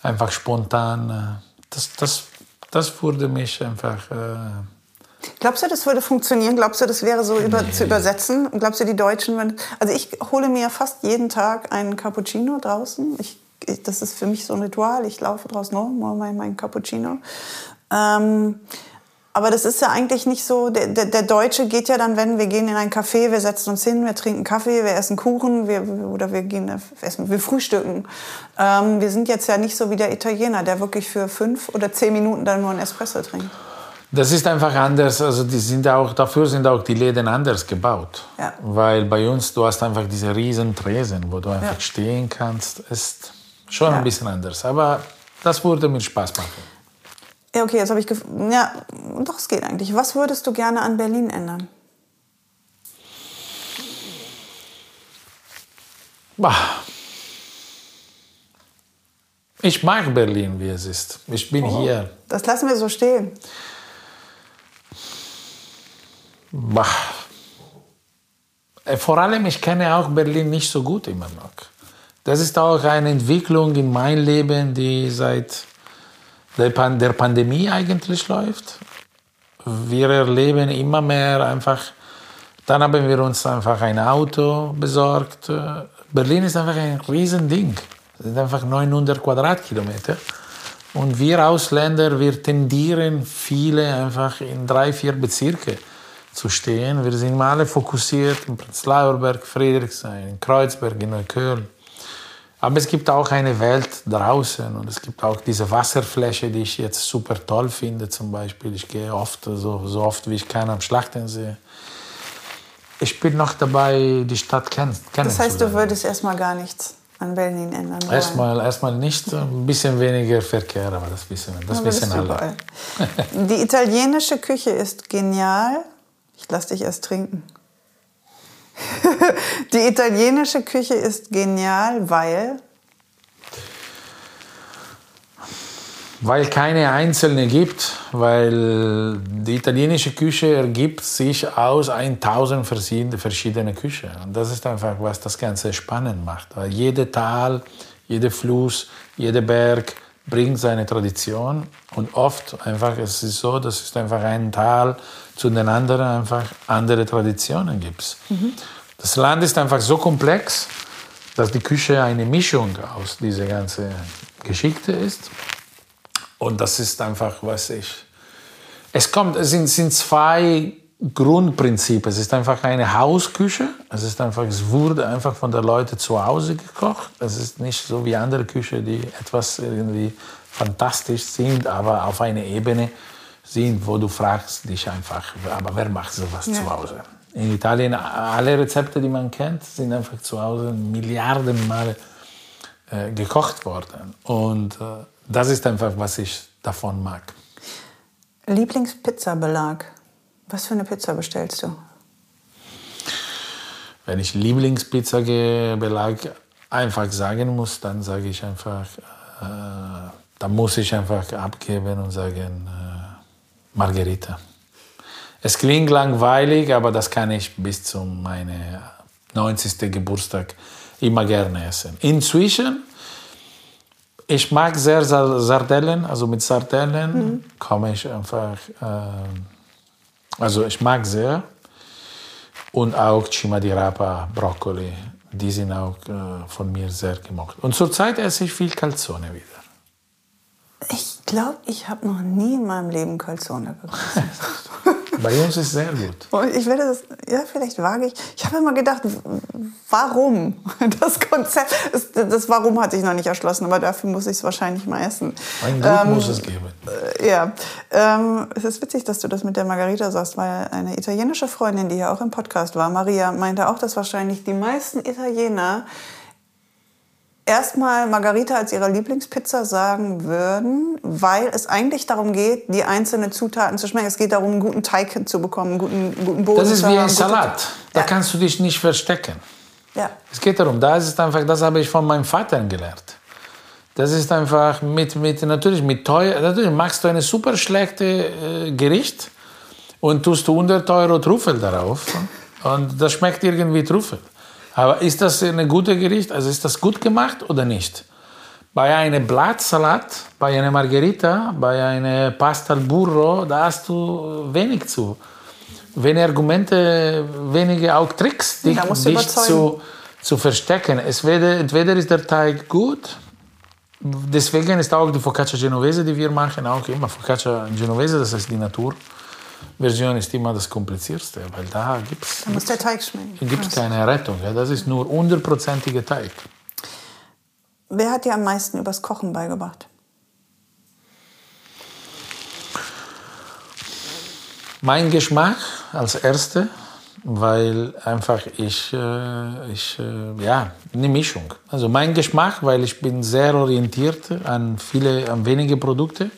einfach spontan, äh, das, das, das würde mich einfach äh, Glaubst du, das würde funktionieren? Glaubst du, das wäre so über, nee. zu übersetzen? Und glaubst du, die Deutschen, wenn, also ich hole mir fast jeden Tag einen Cappuccino draußen. Ich, ich, das ist für mich so ein Ritual. Ich laufe draußen rum, hole mein, mein Cappuccino. Ähm, aber das ist ja eigentlich nicht so. Der, der, der, Deutsche geht ja dann, wenn wir gehen in ein Café, wir setzen uns hin, wir trinken Kaffee, wir essen Kuchen, wir, oder wir gehen essen, wir frühstücken. Ähm, wir sind jetzt ja nicht so wie der Italiener, der wirklich für fünf oder zehn Minuten dann nur einen Espresso trinkt. Das ist einfach anders. Also die sind auch, dafür sind auch die Läden anders gebaut. Ja. Weil bei uns, du hast einfach diese riesen Tresen, wo du einfach ja. stehen kannst. Ist schon ja. ein bisschen anders. Aber das würde mir Spaß machen. Ja, okay, jetzt habe ich... Ja, doch, es geht eigentlich. Was würdest du gerne an Berlin ändern? Bah. Ich mag Berlin, wie es ist. Ich bin oh, hier. Das lassen wir so stehen. Bah. Äh, vor allem, ich kenne auch Berlin nicht so gut immer noch. Das ist auch eine Entwicklung in meinem Leben, die seit der, Pan der Pandemie eigentlich läuft. Wir erleben immer mehr einfach, dann haben wir uns einfach ein Auto besorgt. Berlin ist einfach ein Riesending. Das sind einfach 900 Quadratkilometer. Und wir Ausländer, wir tendieren viele einfach in drei, vier Bezirke zu stehen. Wir sind alle fokussiert in Prenzlauer Berg, Friedrichshain, in Kreuzberg, in Neukölln. Aber es gibt auch eine Welt draußen und es gibt auch diese Wasserfläche, die ich jetzt super toll finde. Zum Beispiel, ich gehe oft, so, so oft wie ich kann, am Schlachtensee. Ich bin noch dabei, die Stadt kennen. Das heißt, du würdest erstmal gar nichts an Berlin ändern wollen? Erstmal, erstmal nicht, ein bisschen weniger Verkehr, aber das wissen, das wissen alle. Die italienische Küche ist genial. Ich lasse dich erst trinken. Die italienische Küche ist genial, weil Weil keine einzelne gibt, weil die italienische Küche ergibt sich aus 1000 verschiedenen Küchen. Und das ist einfach, was das Ganze spannend macht. Weil jede Tal, jeder Fluss, jeder Berg bringt seine Tradition. Und oft einfach, es ist so, dass es einfach ein Tal zu den anderen einfach andere Traditionen gibt. Mhm. Das Land ist einfach so komplex, dass die Küche eine Mischung aus dieser ganzen Geschichte ist. Und das ist einfach, was ich. Es kommt, es sind, sind zwei Grundprinzipien. Es ist einfach eine Hausküche. Es ist einfach, es wurde einfach von den Leuten zu Hause gekocht. Es ist nicht so wie andere Küchen, die etwas irgendwie fantastisch sind, aber auf einer Ebene sind, wo du fragst dich einfach, aber wer macht sowas ja. zu Hause? In Italien, alle Rezepte, die man kennt, sind einfach zu Hause Milliarden Male äh, gekocht worden. Und äh, das ist einfach, was ich davon mag. Lieblingspizzabelag. Was für eine Pizza bestellst du? Wenn ich Lieblingspizza-Belag einfach sagen muss, dann sage ich einfach, äh, da muss ich einfach abgeben und sagen äh, Margherita. Es klingt langweilig, aber das kann ich bis zu meinem 90. Geburtstag immer gerne essen. Inzwischen ich mag sehr Sardellen, also mit Sardellen mhm. komme ich einfach, äh, also ich mag sehr. Und auch Cima di Rapa, Brokkoli, die sind auch äh, von mir sehr gemocht. Und zurzeit esse ich viel Calzone wieder. Ich glaube, ich habe noch nie in meinem Leben Calzone gegessen. Bei uns ist es sehr gut. Ich werde das, ja, vielleicht wage ich. Ich habe immer gedacht, warum? Das Konzept, das, das Warum hatte ich noch nicht erschlossen, aber dafür muss ich es wahrscheinlich mal essen. Ein Glück ähm, muss es geben. Äh, ja. Ähm, es ist witzig, dass du das mit der Margarita sagst, weil eine italienische Freundin, die ja auch im Podcast war, Maria, meinte auch, dass wahrscheinlich die meisten Italiener erstmal Margarita als ihre Lieblingspizza sagen würden, weil es eigentlich darum geht, die einzelnen Zutaten zu schmecken. Es geht darum, einen guten Teig hinzubekommen, einen guten, guten Boden Das ist wie ein Salat. Da ja. kannst du dich nicht verstecken. Ja. Es geht darum, das ist einfach, das habe ich von meinem Vater gelernt. Das ist einfach mit, mit natürlich mit teuer, natürlich machst du eine super schlechte äh, Gericht und tust du 100 Euro Trüffel darauf und das schmeckt irgendwie Trüffel. Aber ist das ein gutes Gericht? Also ist das gut gemacht oder nicht? Bei einem Blattsalat, bei einer Margherita, bei einer Pasta al Burro, da hast du wenig zu. Wenige Argumente, wenige auch Tricks, dich, dich zu, zu verstecken. Es weder, entweder ist der Teig gut, deswegen ist auch die Focaccia Genovese, die wir machen, auch immer Focaccia Genovese, das heißt die Natur. Version ist immer das Kompliziertste, weil da gibt es. Da muss der Teig schmecken. gibt es keine Rettung. Ja. Das ist nur hundertprozentiger Teig. Wer hat dir am meisten übers Kochen beigebracht? Mein Geschmack als Erste, weil einfach ich, äh, ich äh, ja, eine Mischung. Also mein Geschmack, weil ich bin sehr orientiert an viele, an wenige Produkte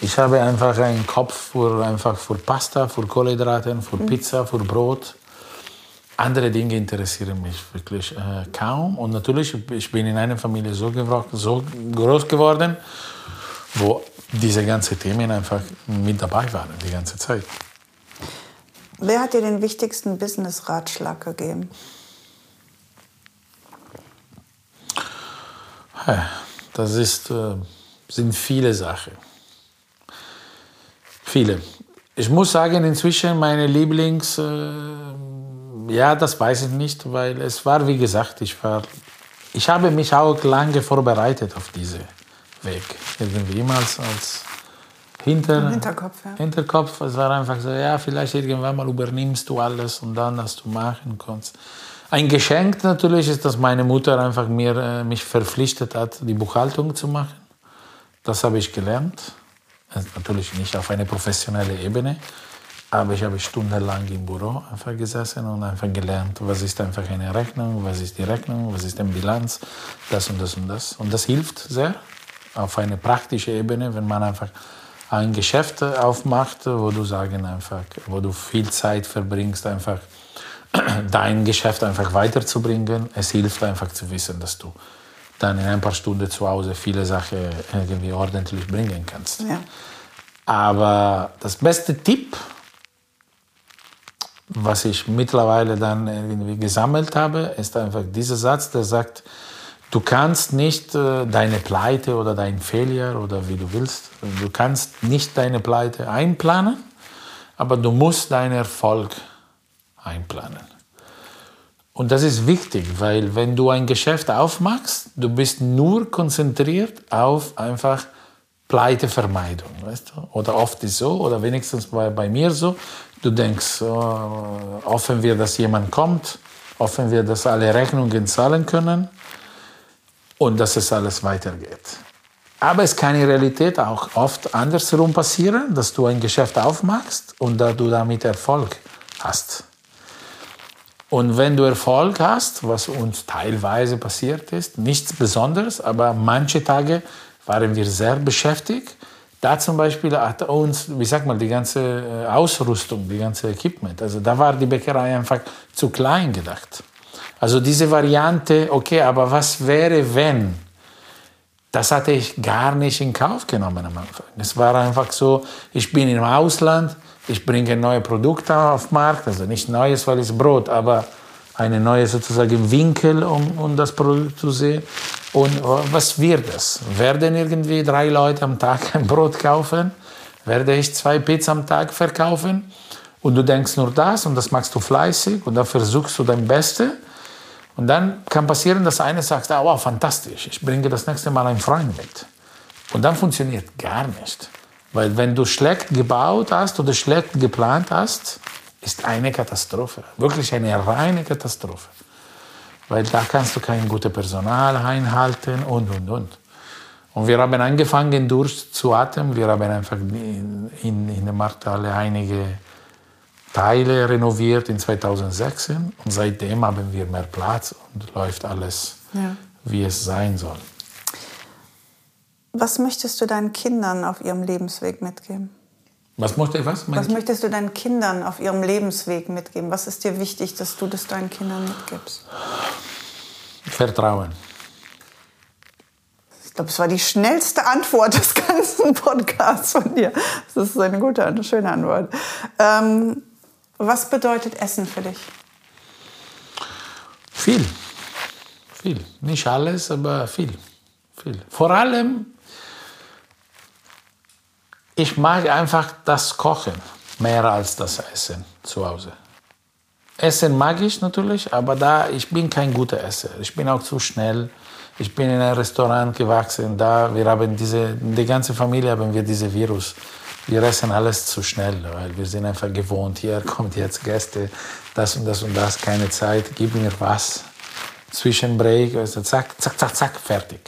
ich habe einfach einen Kopf für, einfach für Pasta, für Kohlenhydrate, für. Pizza, für Brot. andere Dinge interessieren mich wirklich äh, kaum. Und natürlich, ich bin in einer Familie so, so groß geworden, wo diese ganzen Themen einfach mit dabei waren die ganze Zeit. Wer hat dir den wichtigsten Business-Ratschlag gegeben? Das ist, äh, sind viele Sachen. Viele. Ich muss sagen, inzwischen meine Lieblings, äh, ja, das weiß ich nicht, weil es war, wie gesagt, ich war, ich habe mich auch lange vorbereitet auf diesen Weg. Irgendwie immer als, als hinter, Hinterkopf, ja. Hinterkopf. Es war einfach so, ja, vielleicht irgendwann mal übernimmst du alles und dann, dass du machen kannst. Ein Geschenk natürlich ist, dass meine Mutter einfach mir, äh, mich verpflichtet hat, die Buchhaltung zu machen. Das habe ich gelernt. Also natürlich nicht auf einer professionellen Ebene, aber ich habe stundenlang im Büro einfach gesessen und einfach gelernt, was ist einfach eine Rechnung, was ist die Rechnung, was ist eine Bilanz, das und das und das. Und das hilft sehr auf eine praktische Ebene, wenn man einfach ein Geschäft aufmacht, wo du sagen einfach, wo du viel Zeit verbringst, einfach dein Geschäft einfach weiterzubringen. Es hilft einfach zu wissen, dass du dann in ein paar Stunden zu Hause viele Sachen irgendwie ordentlich bringen kannst. Ja. Aber das beste Tipp, was ich mittlerweile dann irgendwie gesammelt habe, ist einfach dieser Satz, der sagt, du kannst nicht äh, deine Pleite oder dein Fehler oder wie du willst, du kannst nicht deine Pleite einplanen, aber du musst deinen Erfolg einplanen. Und das ist wichtig, weil wenn du ein Geschäft aufmachst, du bist nur konzentriert auf einfach Pleitevermeidung, weißt du? Oder oft ist so, oder wenigstens bei, bei mir so, du denkst, oh, hoffen wir, dass jemand kommt, hoffen wir, dass alle Rechnungen zahlen können und dass es alles weitergeht. Aber es kann in Realität auch oft andersherum passieren, dass du ein Geschäft aufmachst und da du damit Erfolg hast. Und wenn du Erfolg hast, was uns teilweise passiert ist, nichts Besonderes, aber manche Tage waren wir sehr beschäftigt. Da zum Beispiel hat uns, wie sagt man, die ganze äh, Ausrüstung, die ganze Equipment, also da war die Bäckerei einfach zu klein gedacht. Also diese Variante, okay, aber was wäre, wenn? Das hatte ich gar nicht in Kauf genommen am Anfang. Es war einfach so, ich bin im Ausland, ich bringe neue Produkte auf den Markt, also nicht neues, weil es Brot, aber eine neue sozusagen Winkel, um, um das Produkt zu sehen. Und äh, was wird es? Werden irgendwie drei Leute am Tag ein Brot kaufen? Werde ich zwei Pizza am Tag verkaufen? Und du denkst nur das und das machst du fleißig und dann versuchst du dein Bestes. Und dann kann passieren, dass einer sagt, ah, wow, fantastisch, ich bringe das nächste Mal einen Freund mit. Und dann funktioniert gar nicht. Weil wenn du schlecht gebaut hast oder schlecht geplant hast, ist eine Katastrophe. Wirklich eine reine Katastrophe. Weil da kannst du kein gutes Personal einhalten und, und, und. Und wir haben angefangen durchzuatmen. Wir haben einfach in, in, in der Markthalle einige Teile renoviert in 2016. Und seitdem haben wir mehr Platz und läuft alles, ja. wie es sein soll. Was möchtest du deinen Kindern auf ihrem Lebensweg mitgeben? Was möchte was? Was möchtest du deinen Kindern auf ihrem Lebensweg mitgeben? Was ist dir wichtig, dass du das deinen Kindern mitgibst? Vertrauen. Ich glaube, es war die schnellste Antwort des ganzen Podcasts von dir. Das ist eine gute, eine schöne Antwort. Ähm, was bedeutet Essen für dich? Viel. Viel. Nicht alles, aber viel. Viel. Vor allem ich mag einfach das Kochen mehr als das Essen zu Hause. Essen mag ich natürlich, aber da ich bin kein guter Esser. Ich bin auch zu schnell. Ich bin in einem Restaurant gewachsen. Da wir haben diese, die ganze Familie haben wir diese Virus. Wir essen alles zu schnell, weil wir sind einfach gewohnt. Hier kommt jetzt Gäste, das und das und das, keine Zeit. Gib mir was. Zwischenbreak, also zack, zack, zack, zack, fertig.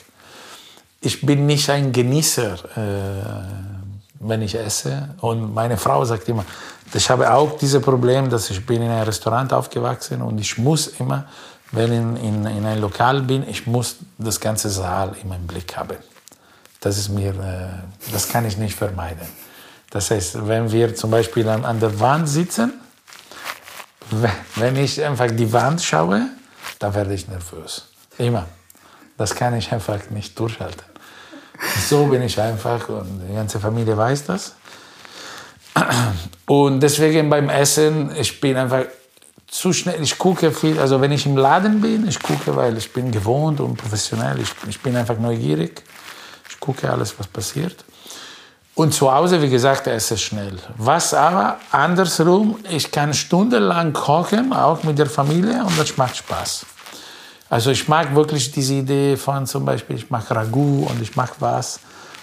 Ich bin nicht ein Genießer. Äh, wenn ich esse. Und meine Frau sagt immer, ich habe auch dieses Problem, dass ich bin in einem Restaurant aufgewachsen und ich muss immer, wenn ich in, in, in einem Lokal bin, ich muss das ganze Saal immer im Blick haben. Das ist mir, äh, das kann ich nicht vermeiden. Das heißt, wenn wir zum Beispiel an, an der Wand sitzen, wenn ich einfach die Wand schaue, da werde ich nervös. Immer. Das kann ich einfach nicht durchhalten. So bin ich einfach und die ganze Familie weiß das. Und deswegen beim Essen, ich bin einfach zu schnell, ich gucke viel, also wenn ich im Laden bin, ich gucke, weil ich bin gewohnt und professionell, ich, ich bin einfach neugierig. Ich gucke alles, was passiert. Und zu Hause, wie gesagt, esse schnell. Was aber andersrum, ich kann stundenlang kochen, auch mit der Familie, und das macht Spaß. Also ich mag wirklich diese Idee von zum Beispiel, ich mache Ragout und ich mache was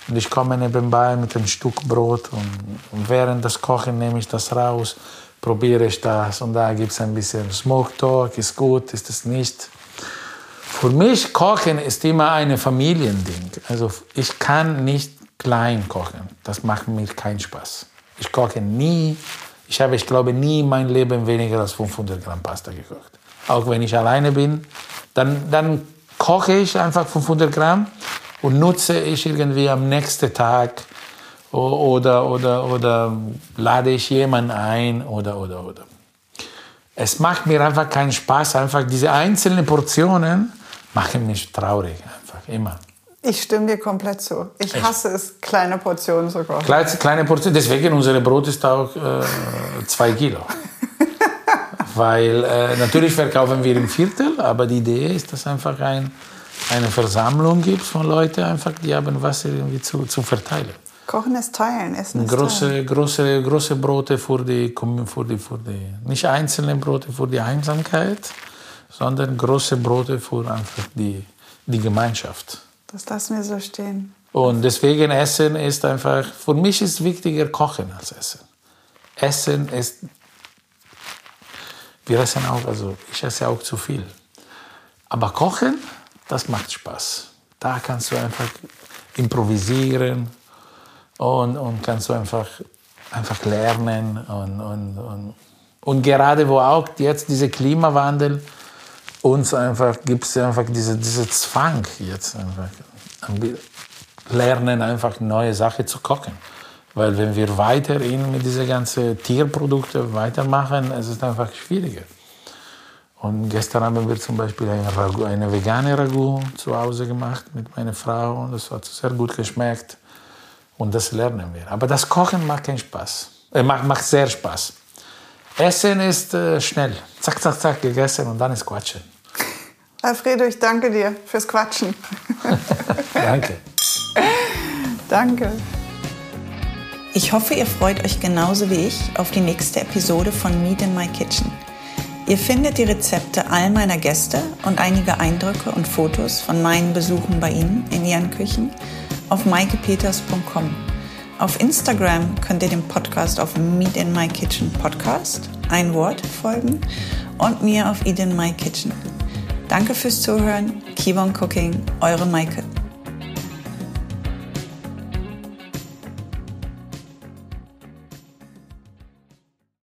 und ich komme nebenbei mit einem Stück Brot und, während das Kochen nehme ich das raus, probiere ich das und da gibt es ein bisschen Smoke Talk, ist gut, ist es nicht. Für mich Kochen ist immer ein Familiending. Also ich kann nicht klein kochen. Das macht mir keinen Spaß. Ich koche nie, ich habe, ich glaube, nie in meinem Leben weniger als 500 Gramm Pasta gekocht. Auch wenn ich alleine bin, dann, dann koche ich einfach 500 Gramm und nutze ich irgendwie am nächsten Tag oder, oder, oder lade ich jemanden ein oder, oder, oder. Es macht mir einfach keinen Spaß, einfach diese einzelnen Portionen machen mich traurig, einfach immer. Ich stimme dir komplett zu. Ich hasse es, kleine Portionen zu kochen. Kleine, kleine Portionen, deswegen unser Brot ist auch äh, zwei Kilo. Weil äh, natürlich verkaufen wir im Viertel, aber die Idee ist, dass einfach ein, eine Versammlung gibt von Leuten, einfach, die haben was irgendwie zu, zu verteilen. Kochen ist teilen, Essen ist große, teilen. Große, große Brote für die, für, die, für die, nicht einzelne Brote für die Einsamkeit, sondern große Brote für einfach die, die Gemeinschaft. Das lassen wir so stehen. Und deswegen Essen ist einfach, für mich ist wichtiger Kochen als Essen. Essen ist wir essen auch, also ich esse auch zu viel. Aber Kochen, das macht Spaß. Da kannst du einfach improvisieren und, und kannst du einfach, einfach lernen. Und, und, und, und gerade wo auch jetzt dieser Klimawandel uns einfach gibt es einfach diese, diese Zwang jetzt einfach. Lernen einfach neue Sachen zu kochen. Weil wenn wir weiterhin mit diesen ganzen Tierprodukten weitermachen, es ist einfach schwieriger. Und gestern haben wir zum Beispiel eine, Ragu, eine vegane Ragout zu Hause gemacht mit meiner Frau und das hat sehr gut geschmeckt. Und das lernen wir. Aber das Kochen macht keinen Spaß. Äh, macht, macht sehr Spaß. Essen ist äh, schnell. Zack, zack, zack, gegessen und dann ist Quatschen. Alfredo, ich danke dir fürs Quatschen. danke. danke. Ich hoffe, ihr freut euch genauso wie ich auf die nächste Episode von Meet in My Kitchen. Ihr findet die Rezepte all meiner Gäste und einige Eindrücke und Fotos von meinen Besuchen bei Ihnen in Ihren Küchen auf maikepeters.com. Auf Instagram könnt ihr dem Podcast auf Meet in My Kitchen Podcast, ein Wort, folgen und mir auf Eat in My Kitchen. Danke fürs Zuhören. Keep on cooking. Eure Maike.